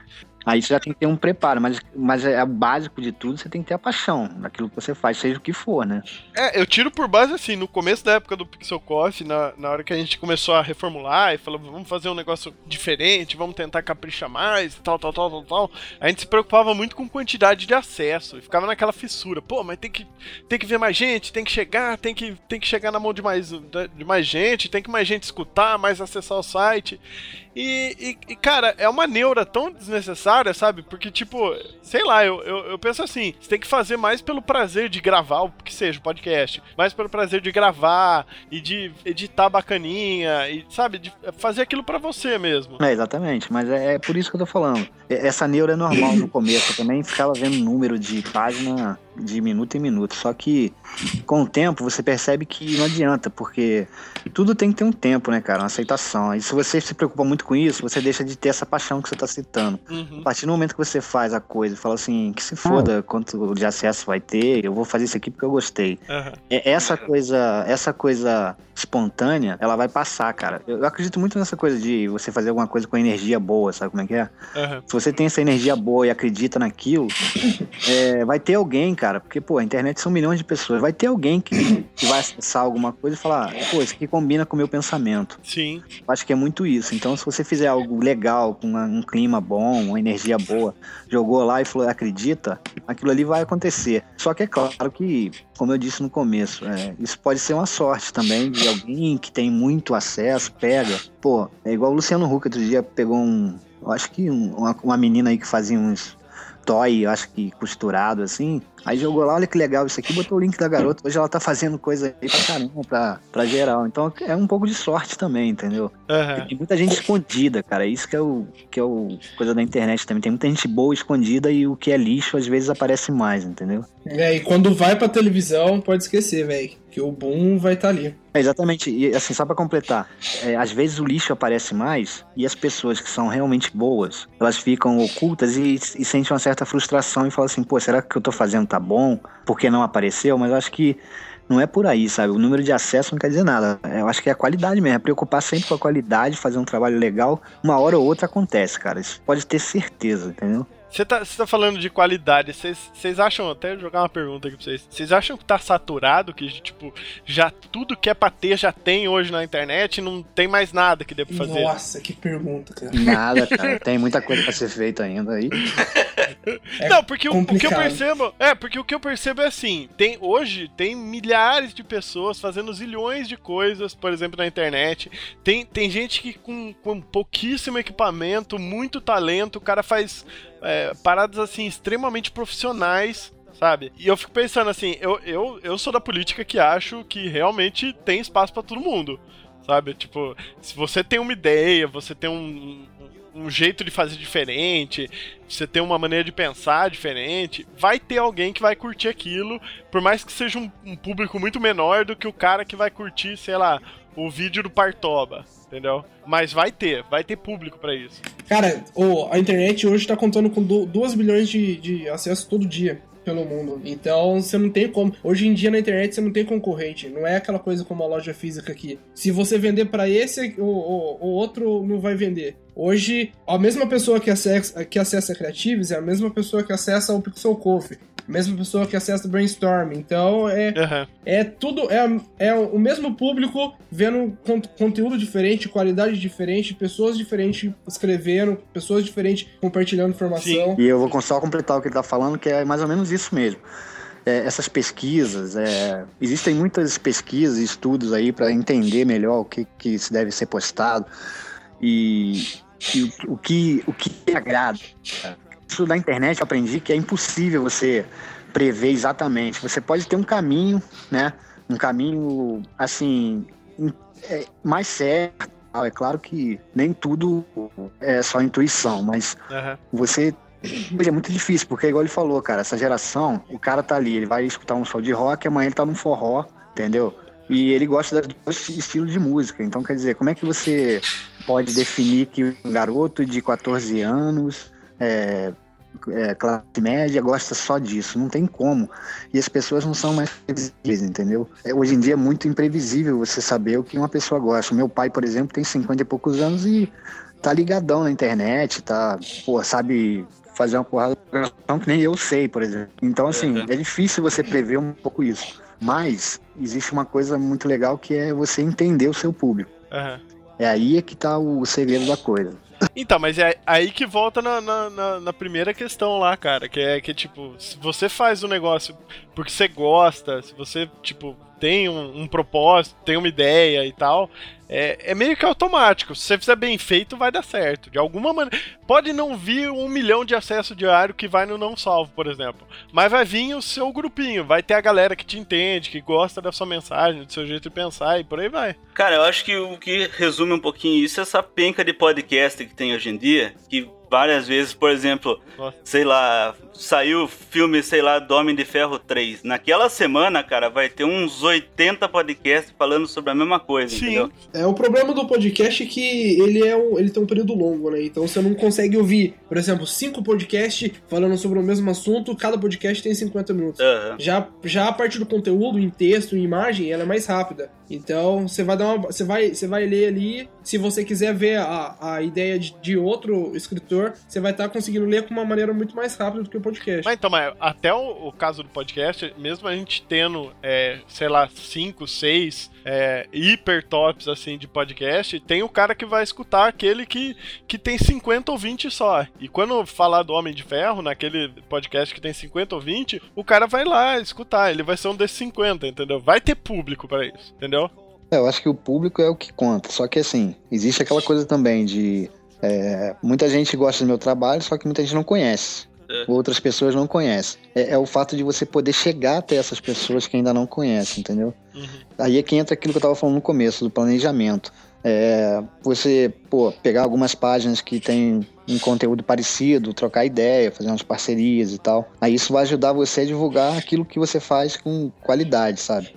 Speaker 3: Aí você já tem que ter um preparo, mas, mas é o básico de tudo, você tem que ter a paixão naquilo que você faz, seja o que for, né?
Speaker 1: É, eu tiro por base assim, no começo da época do Pixel Coffee, na, na hora que a gente começou a reformular e falou, vamos fazer um negócio diferente, vamos tentar caprichar mais, tal, tal, tal, tal, tal. A gente se preocupava muito com quantidade de acesso e ficava naquela fissura. Pô, mas tem que, tem que ver mais gente, tem que chegar, tem que, tem que chegar na mão de mais, de mais gente, tem que mais gente escutar, mais acessar o site. E, e- e, cara, é uma neura tão desnecessária, sabe? Porque, tipo, sei lá, eu, eu, eu penso assim: você tem que fazer mais pelo prazer de gravar, o que seja, podcast, mais pelo prazer de gravar e de editar bacaninha, e, sabe? De fazer aquilo pra você mesmo.
Speaker 3: É, exatamente, mas é, é por isso que eu tô falando. Essa neura é normal no começo, eu também ficava vendo número de página de minuto em minuto, só que com o tempo você percebe que não adianta, porque tudo tem que ter um tempo, né, cara, uma aceitação. E se você se preocupa muito com isso, você deixa de ter essa paixão que você tá citando.
Speaker 1: Uhum.
Speaker 3: A partir do momento que você faz a coisa e fala assim, que se foda quanto de acesso vai ter, eu vou fazer isso aqui porque eu gostei.
Speaker 1: Aham.
Speaker 3: É- Essa coisa, essa coisa espontânea, ela vai passar, cara. Eu eu acredito muito nessa coisa de você fazer alguma coisa com energia boa, sabe como é que é? Se você tem essa energia boa e acredita naquilo, é, vai ter alguém, cara, porque, pô, a internet são milhões de pessoas, vai ter alguém que, que vai acessar alguma coisa e falar, pô, isso aqui combina com o meu pensamento.
Speaker 1: Sim.
Speaker 3: Eu acho que é muito isso. Então, se você fizer algo legal, com uma- um clima bom, uma energia boa, jogou lá e falou, acredita, aquilo ali vai acontecer. Só que é claro que, como eu disse no começo, é, isso pode ser uma sorte também de alguém que tem muito acesso, pega. Pô, é igual o Luciano Huck outro dia pegou um. Eu acho que um- uma, uma menina aí que fazia uns toy, eu acho que costurado assim. Aí jogou lá, olha que legal isso aqui, botou o link da garota. Hoje ela tá fazendo coisa aí pra caramba, pra, pra geral. Então é um pouco de sorte também, entendeu?
Speaker 1: Aham.
Speaker 3: Tem muita gente escondida, cara. Isso que é o que é o coisa da internet também. Tem muita gente boa escondida e o que é lixo às vezes aparece mais, entendeu?
Speaker 4: É, e quando vai pra televisão, pode esquecer, velho. Que o boom vai estar ali.
Speaker 3: É, exatamente. E assim, só pra completar, é, às vezes o lixo aparece mais e as pessoas que são realmente boas, elas ficam ocultas e, e sentem uma certa frustração e falam assim, pô, será que eu tô fazendo tá bom? Por que não apareceu? Mas eu acho que não é por aí, sabe? O número de acesso não quer dizer nada. É, Eu acho que é a qualidade mesmo. É preocupar sempre com a qualidade, fazer um trabalho legal. Uma hora ou outra acontece, cara. Isso pode ter certeza, entendeu?
Speaker 1: Você tá, tá falando de qualidade, vocês vocês acham, até jogar uma pergunta aqui pra vocês, vocês acham que tá saturado, que tipo, já tudo que é pra ter já tem hoje na internet, não tem mais nada que dê pra fazer?
Speaker 4: Nossa, que pergunta, cara.
Speaker 3: Nada, cara. Tem muita coisa pra ser feita ainda aí.
Speaker 4: É
Speaker 1: não, porque o, o que eu percebo. É, porque o que eu percebo é assim: tem hoje tem milhares de pessoas fazendo zilhões de coisas, por exemplo, na internet. Tem, tem gente que com, com pouquíssimo equipamento, muito talento, o cara faz é, paradas assim extremamente profissionais. Sabe? E eu fico pensando assim, eu, eu, eu sou da política que acho que realmente tem espaço pra todo mundo. Sabe? Tipo, se você tem uma ideia, você tem um, um jeito de fazer diferente, você tem uma maneira de pensar diferente, vai ter alguém que vai curtir aquilo, por mais que seja um, um público muito menor do que o cara que vai curtir, sei lá, o vídeo do Partoba, entendeu? Mas vai ter, vai ter público pra isso.
Speaker 4: Cara, o- a internet hoje tá contando com 2 bilhões de, de acessos todo dia pelo mundo. Então você não tem como. Hoje em dia na internet você não tem concorrente. Não é aquela coisa como a loja física aqui. Se você vender pra esse, o, o, o outro não vai vender. Hoje, a mesma pessoa que acessa, que acessa a Creatives é a mesma pessoa que acessa o Pixel Coffee. Mesma pessoa que acessa o Brainstorm. Então é,
Speaker 1: Aham.
Speaker 4: é tudo, é, é o mesmo público vendo con- conteúdo diferente, qualidade diferente, pessoas diferentes escrevendo, pessoas diferentes compartilhando informação.
Speaker 3: E eu vou só completar o que ele tá falando, que é mais ou menos isso mesmo. É, essas pesquisas, é, existem muitas pesquisas e estudos aí para entender melhor o que, que se deve ser postado e, e o, o que, o que agrada. Isso da internet eu aprendi que é impossível você prever exatamente. Você pode ter um caminho, né? Um caminho assim é, mais certo. É claro que nem tudo é só intuição, mas
Speaker 1: Aham.
Speaker 3: você é muito difícil, porque igual ele falou, cara, essa geração, o cara tá ali, ele vai escutar um som de rock, amanhã ele tá num forró, entendeu? E ele gosta dos dois estilos de música. Então, quer dizer, como é que você pode definir que um garoto de 14 anos, é, é, classe média, gosta só disso? Não tem como. E as pessoas não são mais previsíveis, entendeu? É, hoje em dia é muito imprevisível você saber o que uma pessoa gosta. Meu pai, por exemplo, tem 50 e poucos anos e tá ligadão na internet, tá, pô, sabe fazer uma porrada que nem eu sei, por exemplo. Então, assim,
Speaker 2: Uhum.
Speaker 3: é difícil você prever um pouco isso. Mas existe uma coisa muito legal que é você entender o seu público.
Speaker 1: Aham.
Speaker 3: É aí é que tá o segredo da coisa.
Speaker 1: Então, mas é aí que volta na, na, na- primeira questão lá, cara. Que é que, tipo, se você faz um negócio porque você gosta, se você, tipo, tem um, um propósito, tem uma ideia e tal, é, é meio que automático. Se você fizer bem feito, vai dar certo. De alguma maneira. Pode não vir um milhão de acesso diário que vai no não salvo, por exemplo. Mas vai vir o seu grupinho, vai ter a galera que te entende, que gosta da sua mensagem, do seu jeito de pensar e por aí vai.
Speaker 2: Cara, eu acho que o que resume um pouquinho isso é essa penca de podcast que tem hoje em dia, que várias vezes, por exemplo,
Speaker 1: Nossa.
Speaker 2: sei lá, saiu o filme, sei lá, do Homem de Ferro 3. Naquela semana, cara, vai ter uns 80 podcasts falando sobre a mesma coisa,
Speaker 1: Sim.
Speaker 2: entendeu?
Speaker 4: É, o problema do podcast é que ele, é um, ele tem um período longo, né? Então você não consegue ouvir, por exemplo, cinco podcasts falando sobre o mesmo assunto, cada podcast tem 50 minutos.
Speaker 2: Aham.
Speaker 4: Já, já a parte do conteúdo, em texto, em imagem, ela é mais rápida. Então você vai dar uma. Você vai, você vai ler ali. Se você quiser ver a, a ideia de, de outro escritor, você vai estar conseguiendo ler com uma maneira muito mais rápida do que o podcast.
Speaker 1: Mas então, mas até o, o caso do podcast, mesmo a gente tendo, é, sei lá, cinco, seis é, hiper tops assim de podcast, tem o cara que vai escutar aquele que, que tem 50 ou 20 só. E quando falar do Homem de Ferro, naquele podcast que tem 50 ou 20, o cara vai lá escutar, ele vai ser um desses 50, entendeu? Vai ter público pra isso, entendeu?
Speaker 3: É, eu acho que o público é o que conta. Só que assim, existe aquela coisa também de. É, muita gente gosta do meu trabalho, só que muita gente não conhece.
Speaker 2: É.
Speaker 3: Outras pessoas não conhecem. É, é o fato de você poder chegar até essas pessoas que ainda não conhecem, entendeu?
Speaker 1: Uhum.
Speaker 3: Aí é que entra aquilo que eu tava falando no começo, do planejamento. É, você, pô, pegar algumas páginas que tem um conteúdo parecido, trocar ideia, fazer umas parcerias e tal. Aí isso vai ajudar você a divulgar aquilo que você faz com qualidade, sabe?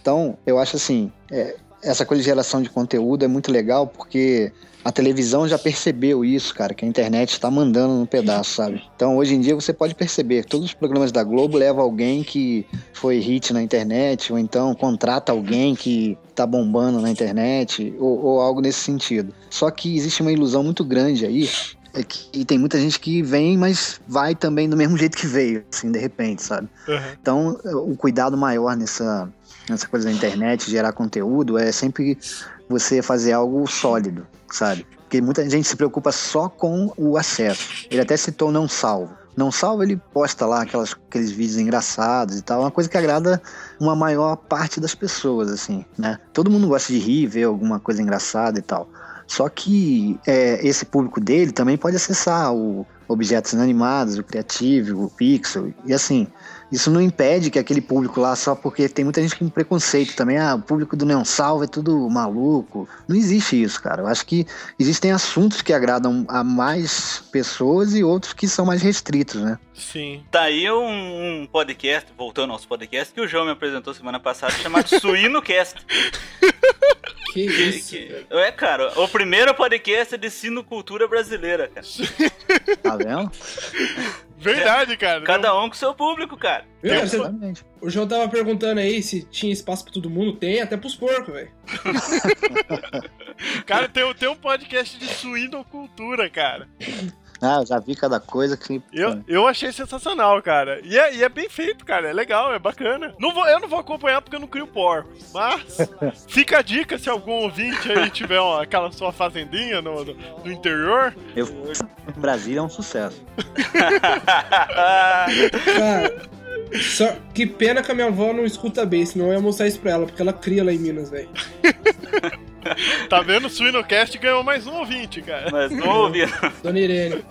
Speaker 3: Então, eu acho assim, é, essa coisa de geração de conteúdo é muito legal porque a televisão já percebeu isso, cara, que a internet está mandando no pedaço, sabe? Então, hoje em dia você pode perceber, todos os programas da Globo levam alguém que foi hit na internet, ou então contrata alguém que tá bombando na internet, ou, ou algo nesse sentido. Só que existe uma ilusão muito grande aí, é que e tem muita gente que vem, mas vai também do mesmo jeito que veio, assim, de repente, sabe?
Speaker 1: Uhum.
Speaker 3: Então, o cuidado maior nessa, nessa coisa da internet, gerar conteúdo, é sempre você fazer algo sólido, sabe? Porque muita gente se preocupa só com o acesso. Ele até citou não salvo. Não salvo, ele posta lá aquelas, aqueles vídeos engraçados e tal, uma coisa que agrada uma maior parte das pessoas, assim, né? Todo mundo gosta de rir, ver alguma coisa engraçada e tal. Só que é, esse público dele também pode acessar o objetos inanimados, o criativo, o pixel, e assim, isso não impede que aquele público lá, só porque tem muita gente com preconceito também, ah, o público do Neon Salvo é tudo maluco. Não existe isso, cara. Eu acho que existem assuntos que agradam a mais pessoas e outros que são mais restritos, né?
Speaker 1: Sim.
Speaker 2: Tá aí um, um podcast, voltando aos podcasts, que o João me apresentou semana passada, chamado *laughs* SuínoCast.
Speaker 4: Que
Speaker 2: Que-
Speaker 4: isso,
Speaker 2: que- é, cara, o primeiro podcast de sinocultura brasileira, cara. *laughs*
Speaker 3: Tá vendo?
Speaker 1: Verdade, cara.
Speaker 2: Cada um com seu público, cara.
Speaker 4: Cara? Você-
Speaker 3: Exatamente.
Speaker 4: o João tava perguntando aí se tinha espaço pra todo mundo. Tem, até pros porcos, velho. *laughs*
Speaker 1: Cara, tem, tem um podcast de suinocultura, cara.
Speaker 3: Ah, eu já vi cada coisa que.
Speaker 1: Eu, eu achei sensacional, cara. E é, e é bem feito, cara. É legal, é bacana. Não vou, eu não vou acompanhar porque eu não crio porcos. Mas *laughs* fica a dica se algum ouvinte aí tiver uma- aquela sua fazendinha no, no, no interior.
Speaker 3: Eu... Brasília é um sucesso.
Speaker 4: Cara, só que pena que a minha avó não escuta bem, senão eu ia mostrar isso pra ela, porque ela cria lá em Minas, velho. *laughs* *laughs*
Speaker 1: Tá vendo? O Suinocast ganhou mais um ouvinte, cara.
Speaker 2: Mas não ouvi.
Speaker 4: Dona Irene.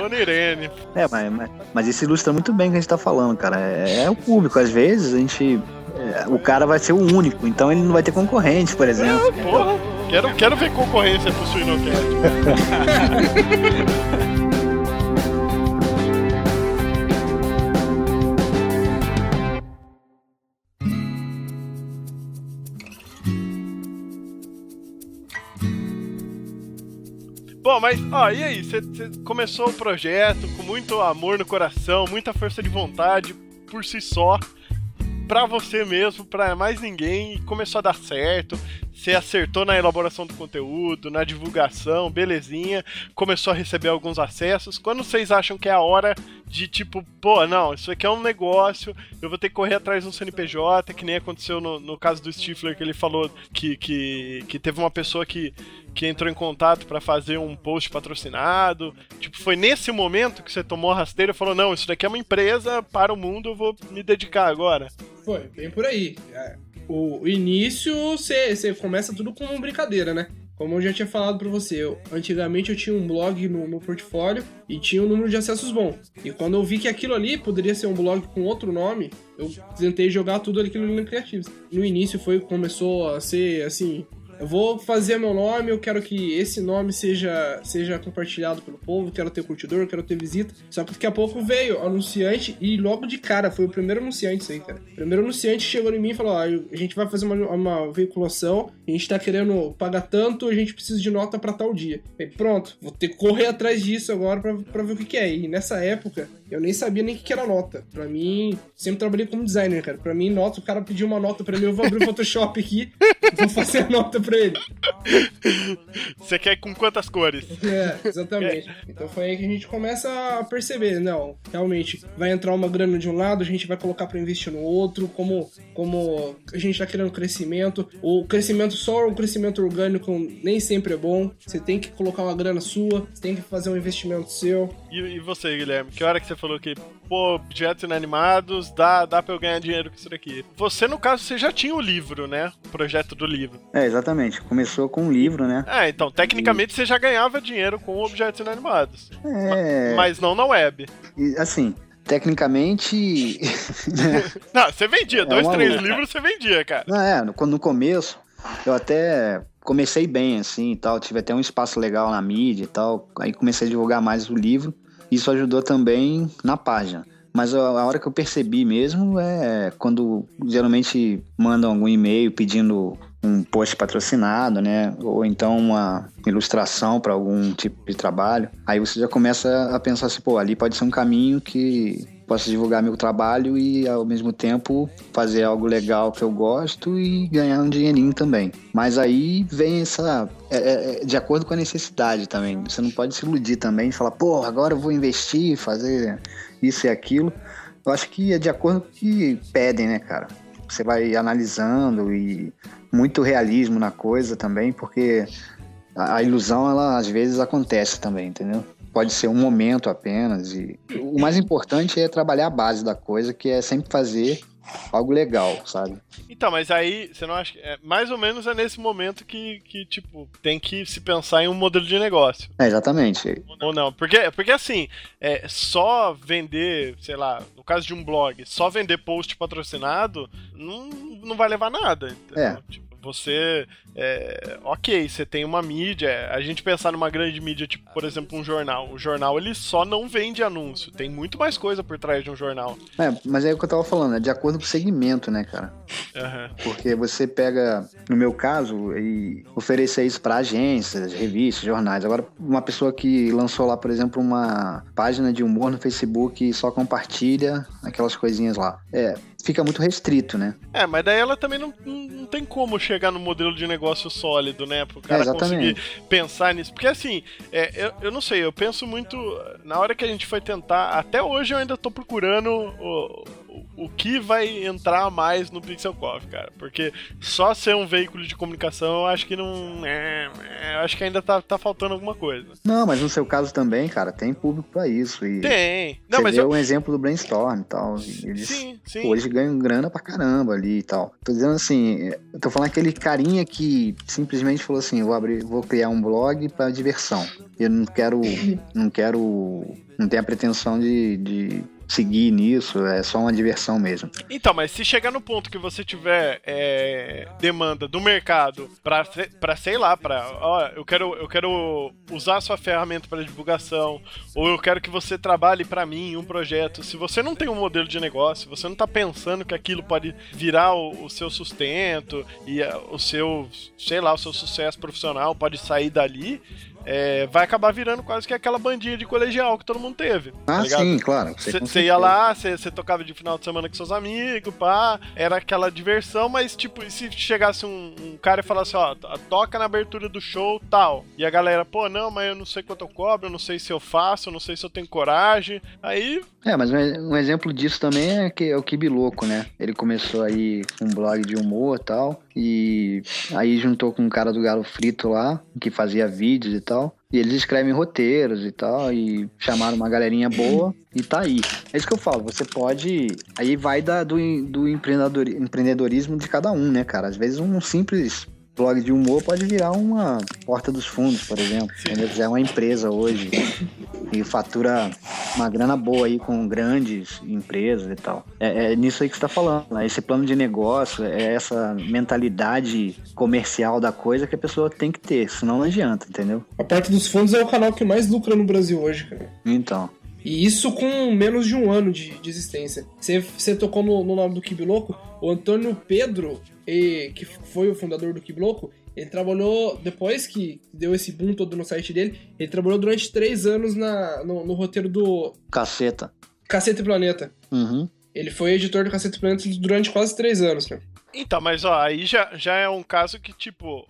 Speaker 1: Dona Irene.
Speaker 3: É, mas, mas, mas isso ilustra muito bem o que a gente tá falando, cara. É, é o público. Às vezes a gente. é, o cara vai ser o único, então ele não vai ter concorrente, por exemplo.
Speaker 1: Porra, quero, quero ver concorrência pro Suinocast. *laughs* Bom, mas, ó, e aí? Você começou o projeto com muito amor no coração, muita força de vontade por si só, pra você mesmo, pra mais ninguém, e começou a dar certo. Você acertou na elaboração do conteúdo, na divulgação, belezinha. Começou a receber alguns acessos. Quando vocês acham que é a hora de tipo, pô, não, isso aqui é um negócio, eu vou ter que correr atrás de um CNPJ, que nem aconteceu no, no caso do Stifler, que ele falou que, que, que teve uma pessoa que, que entrou em contato pra fazer um post patrocinado. Tipo, foi nesse momento que você tomou a rasteira e falou: não, isso daqui é uma empresa para o mundo, eu vou me dedicar agora.
Speaker 4: Foi, bem por aí. É, O início, você começa tudo com brincadeira, né? Como eu já tinha falado pra você, eu, antigamente eu tinha um blog no meu portfólio e tinha um número de acessos bom. E quando eu vi que aquilo ali poderia ser um blog com outro nome, eu tentei jogar tudo aquilo no Creatives. No início foi começou a ser assim, eu vou fazer meu nome, eu quero que esse nome seja, seja compartilhado pelo povo, quero ter curtidor, quero ter visita. Só que daqui a pouco veio anunciante e logo de cara, foi o primeiro anunciante isso aí, cara. O primeiro anunciante chegou em mim e falou: ó, a gente vai fazer uma, uma veiculação, a gente tá querendo pagar tanto, a gente precisa de nota pra tal dia. Falei, pronto, vou ter que correr atrás disso agora pra ver o que, que é. E nessa época, eu nem sabia nem o que era nota. Pra mim, sempre trabalhei como designer, cara. Pra mim, nota, o cara pediu uma nota pra mim, eu vou abrir o Photoshop aqui, vou fazer a nota pra ele.
Speaker 1: Você quer com quantas cores? *laughs*
Speaker 4: É, exatamente. Então foi aí que a gente começa a perceber, não, realmente vai entrar uma grana de um lado, a gente vai colocar para investir no outro, como como a gente tá querendo crescimento. O crescimento só o crescimento orgânico nem sempre é bom. Você tem que colocar uma grana sua, você tem que fazer um investimento seu.
Speaker 1: E, e você, Guilherme? Que hora que você falou que, pô, objetos inanimados, dá, dá pra eu ganhar dinheiro com isso daqui? Você, no caso, você já tinha o livro, né? O projeto do livro.
Speaker 3: É, exatamente. Começou com um livro, né?
Speaker 1: É, então, tecnicamente você já ganhava dinheiro com objetos inanimados.
Speaker 3: É.
Speaker 1: Mas não na web.
Speaker 3: e, assim, tecnicamente. *laughs*
Speaker 1: Não, você vendia. Dois,
Speaker 3: uma
Speaker 1: três
Speaker 3: luta.
Speaker 1: livros você vendia, cara.
Speaker 3: Não, é, no, no começo, eu até comecei bem, assim, e tal, tive até um espaço legal na mídia e tal, aí comecei a divulgar mais o livro, isso ajudou também na página. Mas a hora que eu percebi mesmo é quando geralmente mandam algum e-mail pedindo um post patrocinado, né? Ou então uma ilustração para algum tipo de trabalho. Aí você já começa a pensar assim, pô, ali pode ser um caminho que posso divulgar meu trabalho e ao mesmo tempo fazer algo legal que eu gosto e ganhar um dinheirinho também. Mas aí vem essa. é- é- é de acordo com a necessidade também. Você não pode se iludir também e falar, pô, agora eu vou investir, fazer isso e aquilo. Eu acho que é de acordo com o que pedem, né, cara? Você vai analisando e muito realismo na coisa também, porque a, a ilusão, ela às vezes acontece também, entendeu? Pode ser um momento apenas. E o mais importante é trabalhar a base da coisa, que é sempre fazer algo legal, sabe?
Speaker 1: Então, mas aí, você não acha que. É, mais ou menos é nesse momento que, que, tipo, tem que se pensar em um modelo de negócio.
Speaker 3: É, exatamente.
Speaker 1: Ou não? Porque, porque assim, é, só vender, sei lá, no caso de um blog, só vender post patrocinado não, não vai levar nada. Entendeu?
Speaker 3: É.
Speaker 1: Tipo, você. É, ok, você tem uma mídia. A gente pensar numa grande mídia, tipo, por exemplo, um jornal. O jornal ele só não vende anúncio. Tem muito mais coisa por trás de um jornal.
Speaker 3: É, mas é o que eu tava falando, é de acordo com o segmento, né, cara?
Speaker 1: Aham.
Speaker 3: Porque você pega, no meu caso, e oferecer isso para agências, revistas, jornais. Agora, uma pessoa que lançou lá, por exemplo, uma página de humor no Facebook e só compartilha aquelas coisinhas lá. É, fica muito restrito, né?
Speaker 1: É, mas daí ela também não, não, tem como chegar no modelo de negócio sólido, né? Pro cara
Speaker 3: É,
Speaker 1: conseguir pensar nisso. Porque assim, é, eu, eu não sei, eu penso muito. Na hora que a gente foi tentar, até hoje eu ainda tô procurando o, o, que vai entrar mais no Pixel Coffee, cara. Porque só ser um veículo de comunicação eu acho que não. É, é, eu acho que ainda tá, tá faltando alguma coisa.
Speaker 3: Não, mas no seu caso também, cara, tem público pra isso. E
Speaker 1: Tem. Não,
Speaker 3: você
Speaker 1: mas
Speaker 3: deu
Speaker 1: eu.
Speaker 3: um exemplo do brainstorm e tal. Eles,
Speaker 1: Sim, sim.
Speaker 3: eles ganham grana pra caramba ali e tal. Tô dizendo assim, eu tô falando aquele carinha que simplesmente falou assim, vou abrir, vou criar um blog pra diversão. Eu não quero, não quero, não tenho a pretensão de, de seguir nisso, é só uma diversão mesmo.
Speaker 1: Então, mas se chegar no ponto que você tiver é, demanda do mercado pra sei lá, pra, ó, eu quero, eu quero usar a sua ferramenta para divulgação, ou eu quero que você trabalhe pra mim um projeto. Se você não tem um modelo de negócio, você não tá pensando que aquilo pode virar o, o seu sustento e a- o seu, sei lá, o seu sucesso profissional pode sair dali, é, vai acabar virando quase que aquela bandinha de colegial que todo mundo teve. tá
Speaker 3: Ah,
Speaker 1: ligado?
Speaker 3: sim, claro.
Speaker 1: Você ia lá, você tocava de final de semana com seus amigos, pá, era aquela diversão, mas tipo, e se chegasse um, um cara e falasse, ó, to- toca na abertura do show tal, e a galera, pô, não, mas eu não sei quanto eu cobro, eu não sei se eu faço, eu não sei se eu tenho coragem, aí,
Speaker 3: É, mas um, exemplo disso também é, que, é o Kibi Louco, né? Ele começou aí um blog de humor e tal, e aí juntou com um cara do Galo Frito lá, que fazia vídeos e tal, e eles escrevem roteiros e tal, e chamaram uma galerinha boa, e tá aí. É isso que eu falo, você pode... Aí vai da, do, do empreendedor, empreendedorismo de cada um, né, cara? Às vezes um simples blog de humor pode virar uma porta dos fundos, por exemplo. Entendeu? Já é uma empresa hoje e fatura uma grana boa aí com grandes empresas e tal. É, é nisso aí que você está falando. né? Esse plano de negócio, é essa mentalidade comercial da coisa que a pessoa tem que ter, senão não adianta, entendeu?
Speaker 4: A Porta dos Fundos é o canal que mais lucra no Brasil hoje, cara.
Speaker 3: Então.
Speaker 4: E isso com menos de um ano de, de existência. Você, você tocou no, no nome do Kibloco, o Antônio Pedro, e, que foi o fundador do Kibloco, ele trabalhou, depois que deu esse boom todo no site dele, ele trabalhou durante três anos na, no, no roteiro do
Speaker 3: Caceta.
Speaker 4: Cacete Planeta.
Speaker 3: Uhum.
Speaker 4: Ele foi editor do Cacete Planeta durante quase três anos, cara.
Speaker 1: Então, mas ó, aí já, já é um caso que, tipo,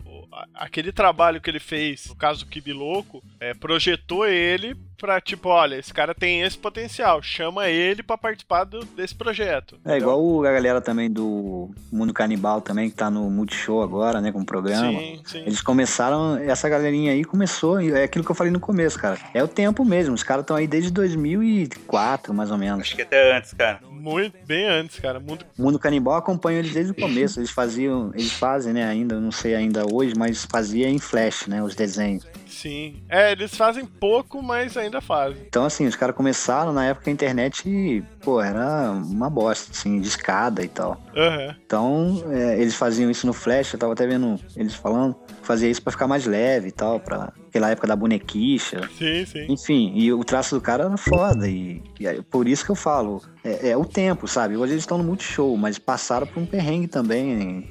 Speaker 1: aquele trabalho que ele fez, no caso do Kibi Louco, é, projetou ele pra, tipo, olha, esse cara tem esse potencial, chama ele pra participar do- desse projeto.
Speaker 3: É igual o- a galera também do Mundo Canibal também, que tá no Multishow agora, né, com o programa.
Speaker 1: Sim, sim.
Speaker 3: Eles começaram, essa galerinha aí começou, é aquilo que eu falei no começo, cara. É o tempo mesmo, os caras estão aí desde 2004, mais ou menos.
Speaker 2: Acho que até antes, cara.
Speaker 1: Muito bem antes, cara. Mundo...
Speaker 3: O Mundo Canibal acompanha eles desde o começo. Eles faziam, eles fazem, né, ainda, não sei ainda hoje, mas fazia em flash, né, os desenhos.
Speaker 1: Sim. É, eles fazem pouco, mas ainda fazem.
Speaker 3: Então, assim, os caras começaram na época a internet, pô, era uma bosta, assim, de escada e tal.
Speaker 1: Aham.
Speaker 3: Então, é, eles faziam isso no Flash, eu tava até vendo eles falando, fazia isso pra ficar mais leve e tal, pra aquela época da bonequicha.
Speaker 1: Sim, sim.
Speaker 3: Enfim, e o traço do cara era foda, e, e é por isso que eu falo, é, é o tempo, sabe? Hoje eles estão no Multishow, mas passaram por um perrengue também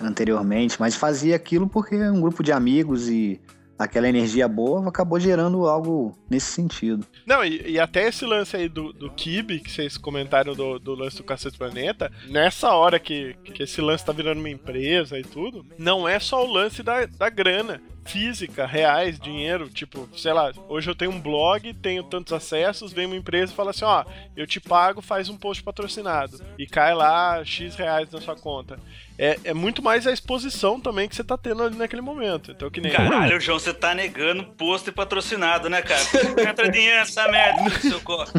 Speaker 3: anteriormente, mas fazia aquilo porque um grupo de amigos e aquela energia boa acabou gerando algo nesse sentido.
Speaker 1: Não, e, e até esse lance aí do, do Kibe, que vocês comentaram do, do lance do Cacete Planeta, nessa hora que, que esse lance tá virando uma empresa e tudo, não é só o lance da, da grana física, reais, dinheiro, tipo, sei lá, hoje eu tenho um blog, tenho tantos acessos, vem uma empresa e fala assim, ó, eu te pago, faz um post patrocinado, e cai lá X reais na sua conta. É, é muito mais a exposição também que você tá tendo ali naquele momento. Então, que nem.
Speaker 2: Caralho, João, você tá negando posto patrocinado, né, cara? Entra dinheiro nessa merda no seu corpo.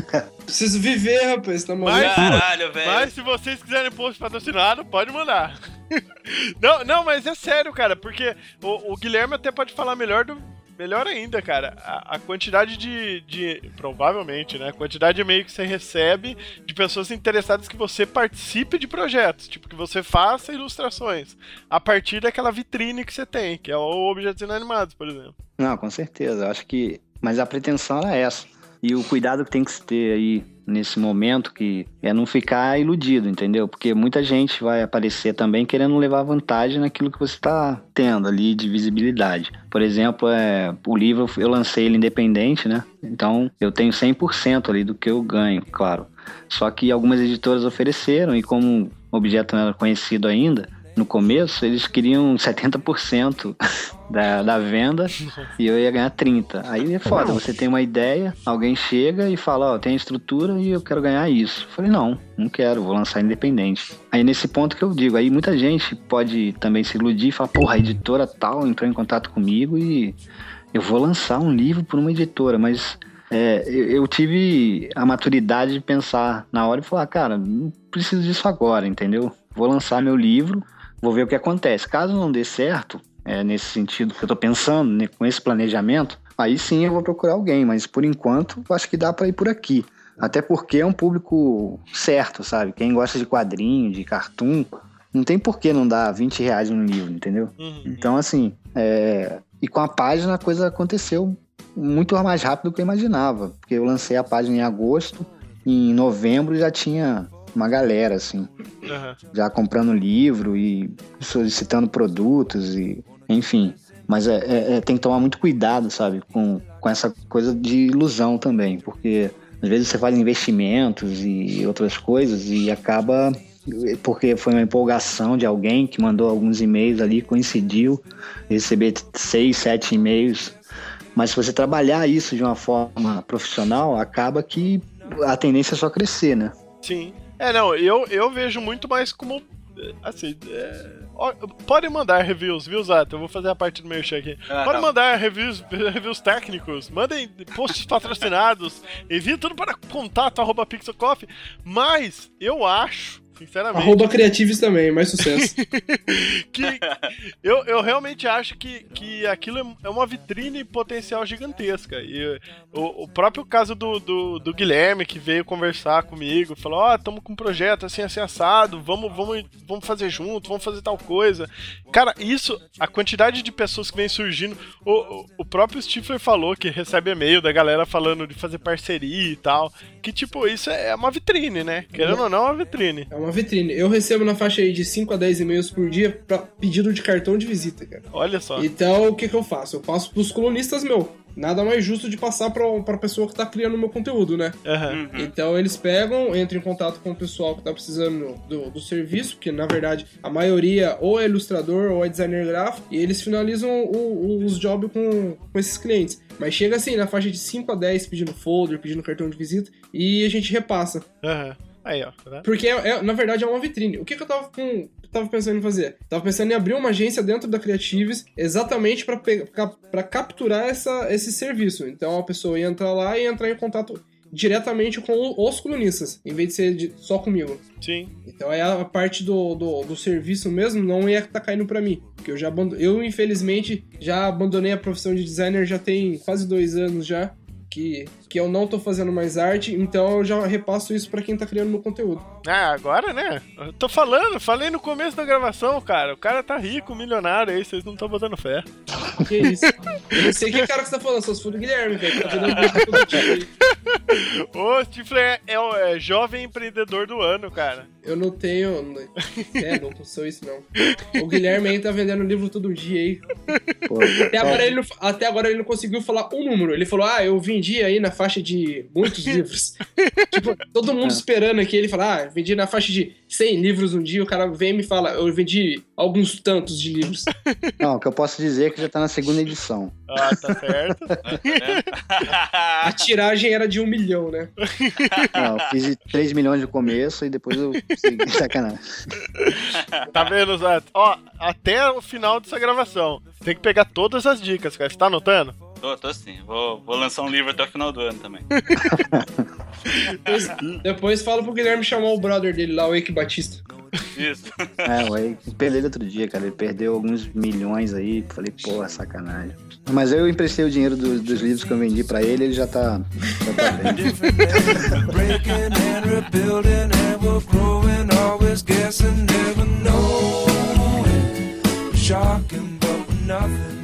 Speaker 4: Preciso viver, rapaz, tá maluco?
Speaker 1: Mas-
Speaker 2: Caralho, velho.
Speaker 1: Mas se vocês quiserem post patrocinado, pode mandar. *laughs* não, não, mas é sério, cara, porque o, o Guilherme até pode falar melhor do. Melhor ainda, cara, a, a quantidade de, de. Provavelmente, né? A quantidade de e-mail que você recebe de pessoas interessadas que você participe de projetos. Tipo, que você faça ilustrações. A partir daquela vitrine que você tem, que é o Objetos Inanimados, por exemplo.
Speaker 3: Não, com certeza. Acho que. Mas a pretensão era essa. E o cuidado que tem que se ter aí nesse momento que é não ficar iludido, entendeu? Porque muita gente vai aparecer também querendo levar vantagem naquilo que você está tendo ali de visibilidade. Por exemplo, é, o livro eu lancei ele independente, né? Então eu tenho 100% ali do que eu ganho, claro. Só que algumas editoras ofereceram e como o objeto não era conhecido ainda, no começo, eles queriam 70% *laughs* da, da venda e eu ia ganhar 30%. Aí é foda, você tem uma ideia, alguém chega e fala, ó, tem estrutura e eu quero ganhar isso. Eu falei, não, não quero, vou lançar independente. Aí nesse ponto que eu digo, aí muita gente pode também se iludir e falar, porra, a editora tal entrou em contato comigo e eu vou lançar um livro por uma editora, mas é, eu tive a maturidade de pensar na hora e falar, cara, não preciso disso agora, entendeu? Vou lançar meu livro, vou ver o que acontece. Caso não dê certo, é, nesse sentido que eu tô pensando, né, com esse planejamento, aí sim eu vou procurar alguém, mas por enquanto acho que dá para ir por aqui. Até porque é um público certo, sabe? Quem gosta de quadrinho, de cartoon, não tem por que não dar 20 reais no livro, entendeu?
Speaker 1: Uhum.
Speaker 3: Então, assim, é, e com a página a coisa aconteceu muito mais rápido do que eu imaginava. Porque eu lancei a página em agosto, em novembro já tinha uma galera, assim,
Speaker 1: Aham.
Speaker 3: já comprando livro e solicitando produtos e enfim. Mas é, é- é- tem que tomar muito cuidado, sabe, com, com essa coisa de ilusão também, porque às vezes você faz investimentos e outras coisas e acaba porque foi uma empolgação de alguém que mandou alguns e-mails ali, coincidiu receber seis, sete e-mails. Mas se você trabalhar isso de uma forma profissional, acaba que a tendência é só crescer, né?
Speaker 1: Sim. É, não, eu, eu vejo muito mais como. Assim, é, pode mandar reviews, viu, Zato? Eu vou fazer a parte do meu check aqui.
Speaker 2: Ah,
Speaker 1: Pode
Speaker 2: tá.
Speaker 1: mandar reviews, *laughs* reviews técnicos, mandem posts patrocinados, enviem tudo para contato arroba pixelcoffee, mas eu acho, sinceramente,
Speaker 4: Arroba Creatives também, mais sucesso. *laughs*
Speaker 1: que eu, eu realmente acho que, que aquilo é- é uma vitrine potencial gigantesca. E o, o próprio caso do, do, do Guilherme, que veio conversar comigo, falou: Ó, estamos com um projeto assim, assim, assado, vamos, vamos, vamos fazer junto, vamos fazer tal coisa. Cara, isso, a quantidade de pessoas que vem surgindo. O, o, próprio Stifler falou que recebe e-mail da galera falando de fazer parceria e tal. Que, tipo, isso é uma vitrine, né? Querendo ou não, é uma vitrine.
Speaker 4: É uma vitrine. Eu recebo na faixa aí de 5 a 10 e-mails por dia pra pedido de cartão de visita, cara.
Speaker 1: Olha só.
Speaker 4: Então, o que que eu faço? Eu passo pros colunistas meu. Nada mais justo de passar pra, pra pessoa que tá criando o meu conteúdo, né?
Speaker 1: Aham.
Speaker 4: Então eles pegam, entram em contato com o pessoal que tá precisando do, do serviço, que na verdade a maioria ou é ilustrador ou é designer gráfico, e eles finalizam o- o- os jobs com, com esses clientes. Mas chega assim, na faixa de 5 a 10 pedindo folder, pedindo cartão de visita, e a gente repassa.
Speaker 1: Aham. Aí, ó, tá?
Speaker 4: Porque, é- é- na verdade, é uma vitrine. O que, que eu tava, com, tava pensando em fazer? Tava pensando em abrir uma agência dentro da Creatives exatamente para para capturar essa, esse serviço. Então a pessoa ia entrar lá e entrar em contato diretamente com os colunistas, em vez de ser de- só comigo.
Speaker 1: Sim.
Speaker 4: Então aí a parte do, do, do serviço mesmo não ia estar caindo pra mim. Porque eu já abando- eu, infelizmente, já abandonei a profissão de designer já tem quase dois anos já. Que, que eu não tô fazendo mais arte, então eu já repasso isso pra quem tá criando meu conteúdo.
Speaker 1: Ah, agora, né? Eu tô falando, falei no começo da gravação, cara. O cara tá rico, milionário aí, vocês não estão botando fé.
Speaker 4: Que isso? Eu não sei que cara que você tá falando, só se for do Guilherme, velho. que Tá vendendo livro todo dia aí. *laughs*
Speaker 1: Ô, Stifler é, é o é jovem empreendedor do ano, cara.
Speaker 4: Eu não tenho. É, não sou isso não. O Guilherme aí tá vendendo livro todo dia aí.
Speaker 3: Pô,
Speaker 4: Até agora, ele não, até agora ele não conseguiu falar um número. Ele falou, ah, eu vendi aí na faixa de muitos *laughs* livros. tipo, todo mundo esperando aqui. Ele fala, ah, vendi na faixa de 100 livros um dia. O cara vem e me fala, eu vendi alguns tantos de livros. *laughs*
Speaker 3: Não, o que eu posso dizer é que já tá na segunda edição.
Speaker 1: Ah, tá certo. *laughs*
Speaker 4: A tiragem era de um milhão, né?
Speaker 3: Não, eu fiz de 3 milhões no começo e depois eu segui sacanagem.
Speaker 1: tá vendo, Zato? Ó, até o final dessa gravação. Tem que pegar todas as dicas, cara. Você tá anotando?
Speaker 2: Tô, tô sim. Vou, vou lançar um livro até o final do ano também.
Speaker 4: Depois, depois fala pro Guilherme chamar o brother dele lá, o Eike Batista.
Speaker 2: Isso.
Speaker 3: É, ué, perdi ele outro dia, cara. Ele perdeu alguns milhões aí. Falei, porra, sacanagem. Mas eu emprestei o dinheiro do- dos livros que eu vendi pra ele, ele já tá, já tá bem.
Speaker 7: breaking and rebuilding and we're growing always *laughs* guessing never knowing shocking but nothing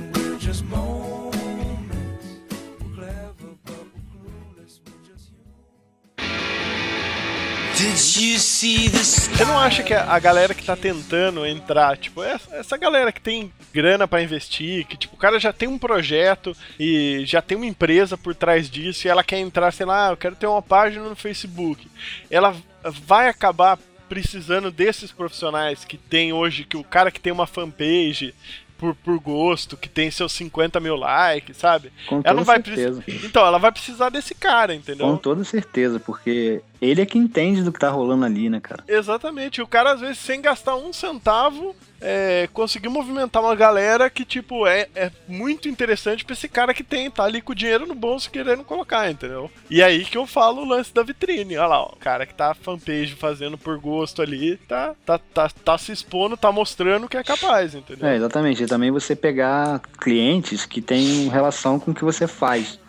Speaker 1: Você não acha que a galera que tá tentando entrar, tipo, essa, essa galera que tem grana pra investir, que tipo, o cara já tem um projeto e já tem uma empresa por trás disso e ela quer entrar, sei lá, eu quero ter uma página no Facebook. Ela vai acabar precisando desses profissionais que tem hoje, que o cara que tem uma fanpage por, por gosto, que tem seus 50 mil likes, sabe?
Speaker 3: Com
Speaker 1: Ela
Speaker 3: toda
Speaker 1: não vai
Speaker 3: certeza.
Speaker 1: Então, ela vai precisar desse cara, entendeu?
Speaker 3: Com toda certeza, porque ele é que entende do que tá rolando ali, né, cara?
Speaker 1: Exatamente. O cara, às vezes, sem gastar um centavo, é, conseguiu movimentar uma galera que, tipo, é, é muito interessante pra esse cara que tem, tá ali com o dinheiro no bolso querendo colocar, entendeu? E aí que eu falo o lance da vitrine. Olha lá, ó, o cara que tá fanpage fazendo por gosto ali, tá, tá, tá, tá se expondo, tá mostrando que é capaz, entendeu?
Speaker 3: É, exatamente. E também você pegar clientes que têm relação com o que você faz.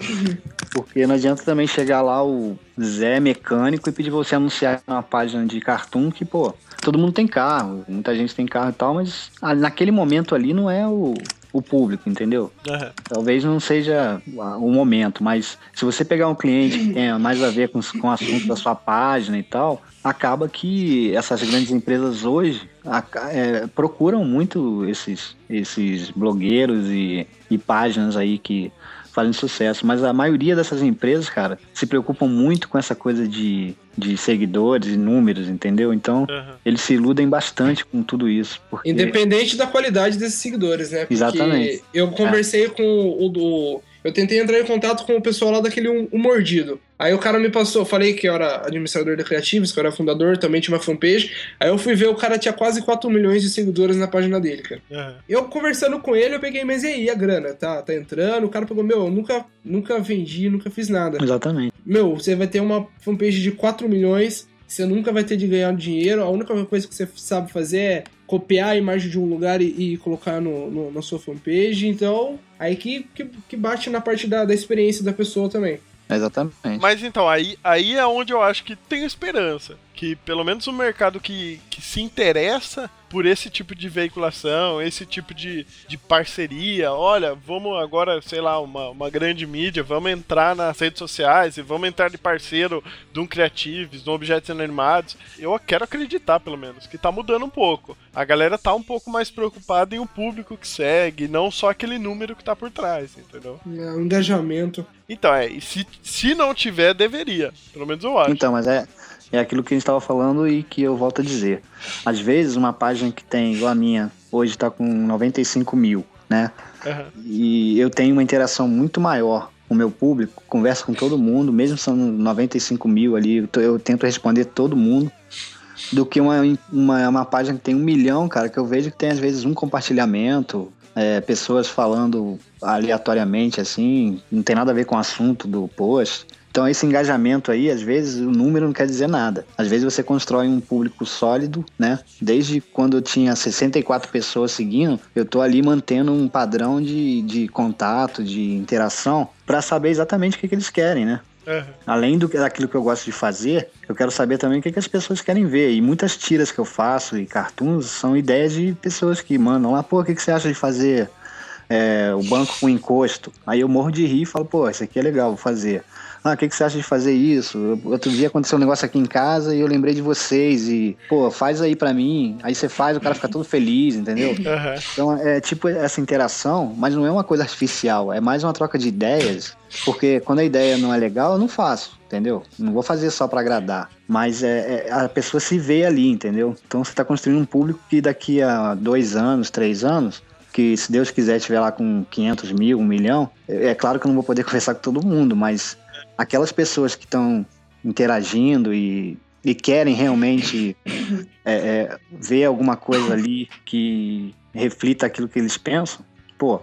Speaker 3: Porque não adianta também chegar lá o Zé mecânico e pedir você anunciar uma página de cartoon que, pô, todo mundo tem carro, muita gente tem carro e tal, mas naquele momento ali não é o, o público, entendeu?
Speaker 1: Aham.
Speaker 3: Talvez não seja o momento, mas se você pegar um cliente que tenha mais a ver com, com o assunto da sua página e tal, acaba que essas grandes empresas hoje aca- é, procuram muito esses, esses blogueiros e, e páginas aí que fazem sucesso. Mas a maioria dessas empresas, cara, se preocupam muito com essa coisa de, de seguidores e números, entendeu? Então
Speaker 1: Aham.
Speaker 3: eles se iludem bastante com tudo isso. Porque...
Speaker 4: Independente da qualidade desses seguidores, né? Porque
Speaker 3: Exatamente.
Speaker 4: Eu conversei com o do. Eu tentei entrar em contato com o pessoal lá daquele Um, Um Mordido. Aí o cara me passou, falei que eu era administrador da Creativos, que eu era fundador, também tinha uma fanpage. Aí eu fui ver, o cara tinha quase 4 milhões de seguidores na página dele, cara.
Speaker 1: Aham.
Speaker 4: Eu conversando com ele, eu peguei, mas e aí, a grana? Tá, tá entrando? O cara pegou, meu, eu nunca, nunca vendi, nunca fiz nada.
Speaker 3: Exatamente.
Speaker 4: Meu, você vai ter uma fanpage de 4 milhões, você nunca vai ter de ganhar dinheiro, a única coisa que você sabe fazer é copiar a imagem de um lugar e, e colocar no, no- na sua fanpage, então aí que, que, que bate na parte da, da experiência da pessoa também.
Speaker 3: Exatamente.
Speaker 1: Mas então, aí, aí é onde eu acho que tem esperança. Que pelo menos o mercado que, que se interessa por esse tipo de veiculação, esse tipo de, de parceria, olha, vamos agora, sei lá, uma, uma grande mídia, vamos entrar nas redes sociais e vamos entrar de parceiro de um Creatives, de um Objetos Inanimados. Eu quero acreditar, pelo menos, que tá mudando um pouco. A galera tá um pouco mais preocupada em o público que segue, não só aquele número que tá por trás, entendeu?
Speaker 4: É, um engajamento.
Speaker 1: Então, é, e se, se não tiver, deveria. Pelo menos eu acho.
Speaker 3: Então, mas é, é aquilo que a gente estava falando e que eu volto a dizer. Às vezes, uma página que tem, igual a minha, hoje está com 95 mil, né?
Speaker 1: Aham.
Speaker 3: E eu tenho uma interação muito maior com o meu público, converso com todo mundo, mesmo sendo 95 mil ali, eu tento responder todo mundo, do que uma, uma, uma página que tem um milhão, cara, que eu vejo que tem às vezes um compartilhamento, é, pessoas falando aleatoriamente, assim, não tem nada a ver com o assunto do post. Então esse engajamento aí, às vezes o número não quer dizer nada. Às vezes você constrói um público sólido, né? Desde quando eu tinha 64 pessoas seguindo, eu tô ali mantendo um padrão de, de contato, de interação, para saber exatamente o que, que eles querem, né?
Speaker 1: Aham.
Speaker 3: Além do, daquilo que eu gosto de fazer, eu quero saber também o que, que as pessoas querem ver. E muitas tiras que eu faço e cartoons são ideias de pessoas que mandam lá, pô, o que, que você acha de fazer é, o banco com encosto? Aí eu morro de rir e falo, pô, isso aqui é legal, vou fazer. Ah, o que, que você acha de fazer isso? Outro dia aconteceu um negócio aqui em casa e eu lembrei de vocês e, pô, faz aí pra mim. Aí você faz, o cara fica todo feliz, entendeu?
Speaker 1: Aham.
Speaker 3: Então é tipo essa interação, mas não é uma coisa artificial, é mais uma troca de ideias, porque quando a ideia não é legal, eu não faço, entendeu? Não vou fazer só pra agradar, mas é, é- a pessoa se vê ali, entendeu? Então você tá construindo um público que daqui a dois anos, três anos, que se Deus quiser estiver lá com 500 mil, um milhão, é é claro que eu não vou poder *laughs* conversar com todo mundo, mas aquelas pessoas que estão interagindo e, e querem realmente é, é, ver alguma coisa ali que reflita aquilo que eles pensam, pô,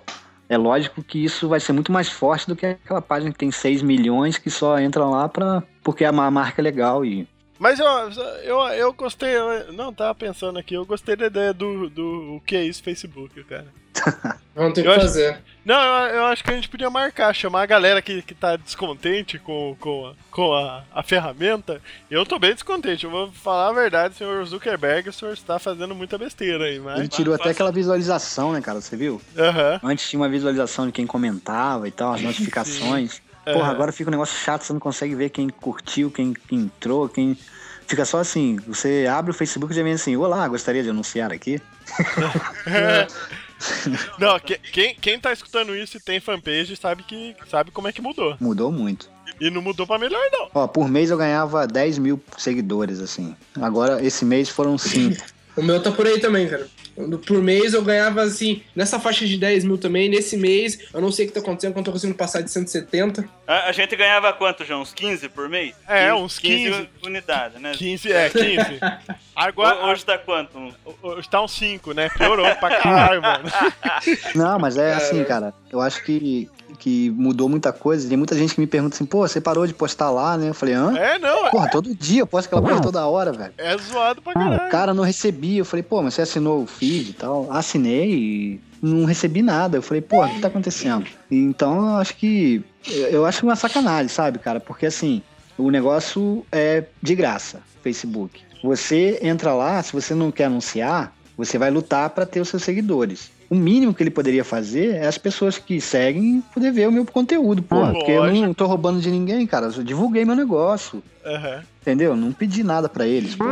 Speaker 3: é lógico que isso vai ser muito mais forte do que aquela página que tem 6 milhões que só entra lá pra, porque a ma- marca é legal e
Speaker 1: Mas eu, eu, eu gostei, eu- não, tava pensando aqui, eu gostei da ideia do, do o que é isso Facebook, cara.
Speaker 4: Não tem o
Speaker 1: Eu
Speaker 4: que
Speaker 1: acho-
Speaker 4: fazer.
Speaker 1: Não, eu, eu acho que a gente podia marcar, chamar a galera que, que tá descontente com, com, a, com a, a ferramenta. Eu tô bem descontente, eu vou falar a verdade, senhor Zuckerberg, o senhor está fazendo muita besteira aí, mas...
Speaker 3: ele tirou até aquela visualização, né, cara, você viu?
Speaker 1: Aham.
Speaker 3: Antes tinha uma visualização de quem comentava e tal, as *laughs* notificações. Porra,
Speaker 1: Aham.
Speaker 3: agora fica um negócio chato, você não consegue ver quem curtiu, quem, quem entrou, quem. Fica só assim, você abre o Facebook e já vem assim, olá, gostaria de anunciar aqui. *laughs*
Speaker 1: Não, que- quem, quem tá escutando isso e tem fanpage sabe que sabe como é que mudou.
Speaker 3: Mudou muito.
Speaker 1: E não mudou pra melhor, não.
Speaker 3: Ó, por mês eu ganhava 10 mil seguidores, assim. Agora, esse mês foram 5.
Speaker 4: O meu tá por aí também, cara. Por mês eu ganhava assim, nessa faixa de 10 mil também. Nesse mês, eu não sei o que tá acontecendo, quando eu tô conseguindo passar de 170.
Speaker 2: A, a gente ganhava quanto, João? Uns 15 por mês?
Speaker 1: É,
Speaker 2: 15,
Speaker 1: uns 15.
Speaker 2: unidades, né?
Speaker 1: 15, é, 15. *laughs* Agora,
Speaker 2: Ho- Hoje tá quanto?
Speaker 1: hoje tá uns 5, né? Piorou pra caralho, mano. *laughs*
Speaker 3: Não, mas é assim, cara. Eu acho que, que mudou muita coisa. Tem muita gente que me pergunta assim, pô, você parou de postar lá, né? Eu falei, hã?
Speaker 1: É, não, é,
Speaker 3: Porra, todo dia eu posto aquela porra toda hora, velho.
Speaker 1: é zoado pra
Speaker 3: O
Speaker 1: caralho.
Speaker 3: cara não recebia. Eu falei, pô, mas você assinou o feed e tal? Assinei e não recebi nada. Eu falei, pô, o que tá acontecendo? Então eu acho que. Eu acho uma sacanagem, sabe, cara? Porque assim, o negócio é de graça, Facebook. Você entra lá, se você não quer anunciar, você vai lutar pra ter os seus seguidores. O mínimo que ele poderia fazer é as pessoas que seguem poder ver o meu conteúdo, porra. Porque eu não tô roubando de ninguém, cara. Eu divulguei meu negócio.
Speaker 1: Aham.
Speaker 3: Entendeu? Não pedi nada pra eles, pô.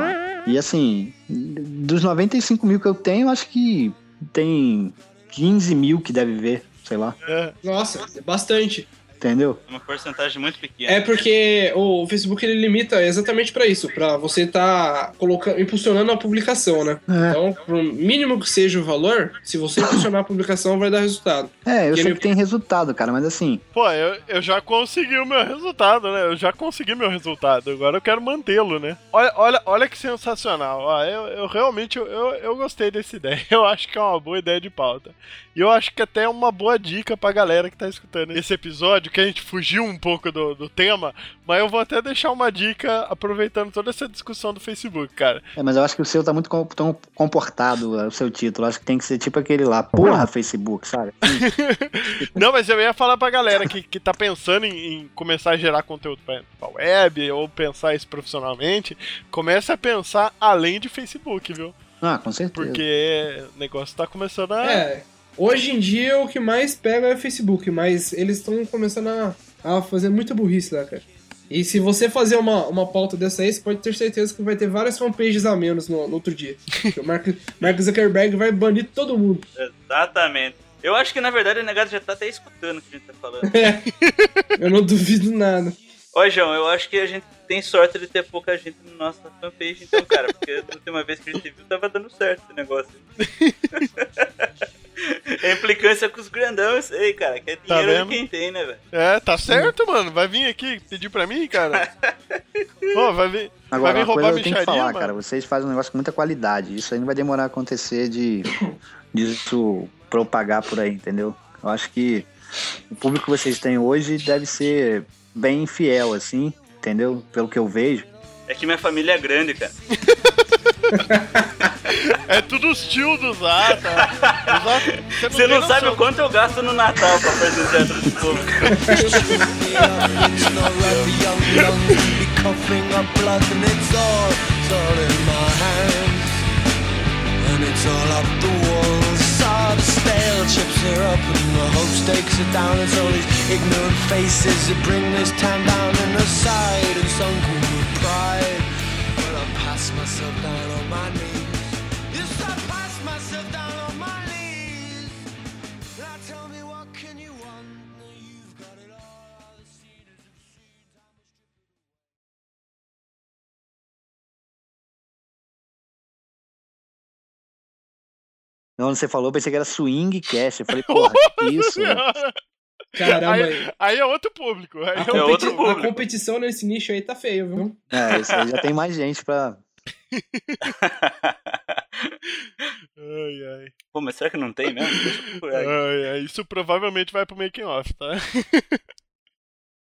Speaker 3: E assim, dos 95 mil que eu tenho, acho que tem 15 mil que deve ver, sei lá.
Speaker 1: É.
Speaker 4: Nossa, é bastante.
Speaker 3: Entendeu?
Speaker 2: Uma porcentagem muito pequena.
Speaker 4: É porque o Facebook ele limita exatamente pra isso, pra você tá colocando, impulsionando a publicação, né?
Speaker 3: É.
Speaker 4: Então, pro mínimo que seja o valor, se você impulsionar a publicação, vai dar resultado.
Speaker 3: É, eu
Speaker 4: Que
Speaker 3: sei
Speaker 4: ele-
Speaker 3: que tem resultado, cara, mas assim,
Speaker 1: Pô, eu, eu já consegui o meu resultado, né? Eu já consegui meu resultado. Agora eu quero mantê-lo, né? Olha, olha, olha que sensacional. Ó, eu, eu realmente eu, eu, eu gostei dessa *laughs* ideia. Eu acho que é uma boa ideia de pauta. E eu acho que até é uma boa dica pra galera que tá escutando esse episódio, que a gente fugiu um pouco do, do tema, mas eu vou até deixar uma dica aproveitando toda essa discussão do Facebook, cara.
Speaker 3: é, mas eu acho que o seu tá muito com- tão comportado, é, o seu título. Acho que tem que ser tipo aquele lá, porra, Facebook, sabe? *laughs*
Speaker 1: Não, mas eu ia falar pra galera que, que tá pensando em, em começar a gerar conteúdo pra, pra web ou pensar isso profissionalmente, comece a pensar além de Facebook, viu?
Speaker 3: Ah, com certeza.
Speaker 1: Porque o negócio tá começando a.
Speaker 4: É, hoje em dia o que mais pega é o Facebook, mas eles estão começando a, a fazer muita burrice lá, cara. E se você fazer uma, uma pauta dessa aí, você pode ter certeza que vai ter várias fanpages a menos no, no outro dia. Porque o Mark, Mark Zuckerberg vai banir todo mundo.
Speaker 2: Exatamente. Eu acho que na verdade o negado já tá até escutando o que a gente tá falando. *laughs*
Speaker 4: Eu não duvido nada.
Speaker 2: Ó, João, eu acho que a gente tem sorte de ter pouca gente na nossa fanpage, então, cara, porque da última vez que a gente viu tava dando certo esse negócio. *laughs* *laughs* É implicância com os grandão, eu sei, cara, que é
Speaker 1: Tá
Speaker 2: dinheiro
Speaker 1: vendo?
Speaker 2: de quem tem, né, velho?
Speaker 1: É, tá certo, mano. Vai vir aqui pedir pra mim, cara. *laughs* Pô, vai vir.
Speaker 3: Agora,
Speaker 1: vai vir roubar
Speaker 3: coisa eu tenho que falar,
Speaker 1: mano.
Speaker 3: cara. Vocês fazem um negócio com muita qualidade. Isso aí não vai demorar a acontecer de disso propagar por aí, entendeu? Eu acho que o público que vocês têm hoje deve ser bem fiel, assim, entendeu? Pelo que eu vejo.
Speaker 2: É que minha família é grande, cara. *laughs*
Speaker 1: É tudo os tios do Zata. O Zata-
Speaker 2: Você não
Speaker 1: noção.
Speaker 2: sabe o quanto eu gasto no Natal pra fazer teatro de povo.
Speaker 7: It's and all, it's all in my hands. And it's all up the walls. Stale chips are up, and the hope stakes are down. It's all these ignorant faces that bring this town down in the side and sunken with pride. But I pass myself down on my knees.
Speaker 3: Quando você falou, pensei que era swing cast. Eu falei, *laughs* porra, que isso? velho?
Speaker 4: Caramba,
Speaker 1: aí, aí é outro público. Aí
Speaker 4: a,
Speaker 1: é
Speaker 2: É
Speaker 1: outro...
Speaker 4: competi- a
Speaker 2: público.
Speaker 4: competição nesse nicho aí tá feio, viu?
Speaker 3: É, isso aí já tem mais gente pra. *laughs*
Speaker 1: Ai, ai.
Speaker 2: Pô, mas será que não tem mesmo?
Speaker 1: Ai, ai. Isso provavelmente vai pro making off, tá? *laughs*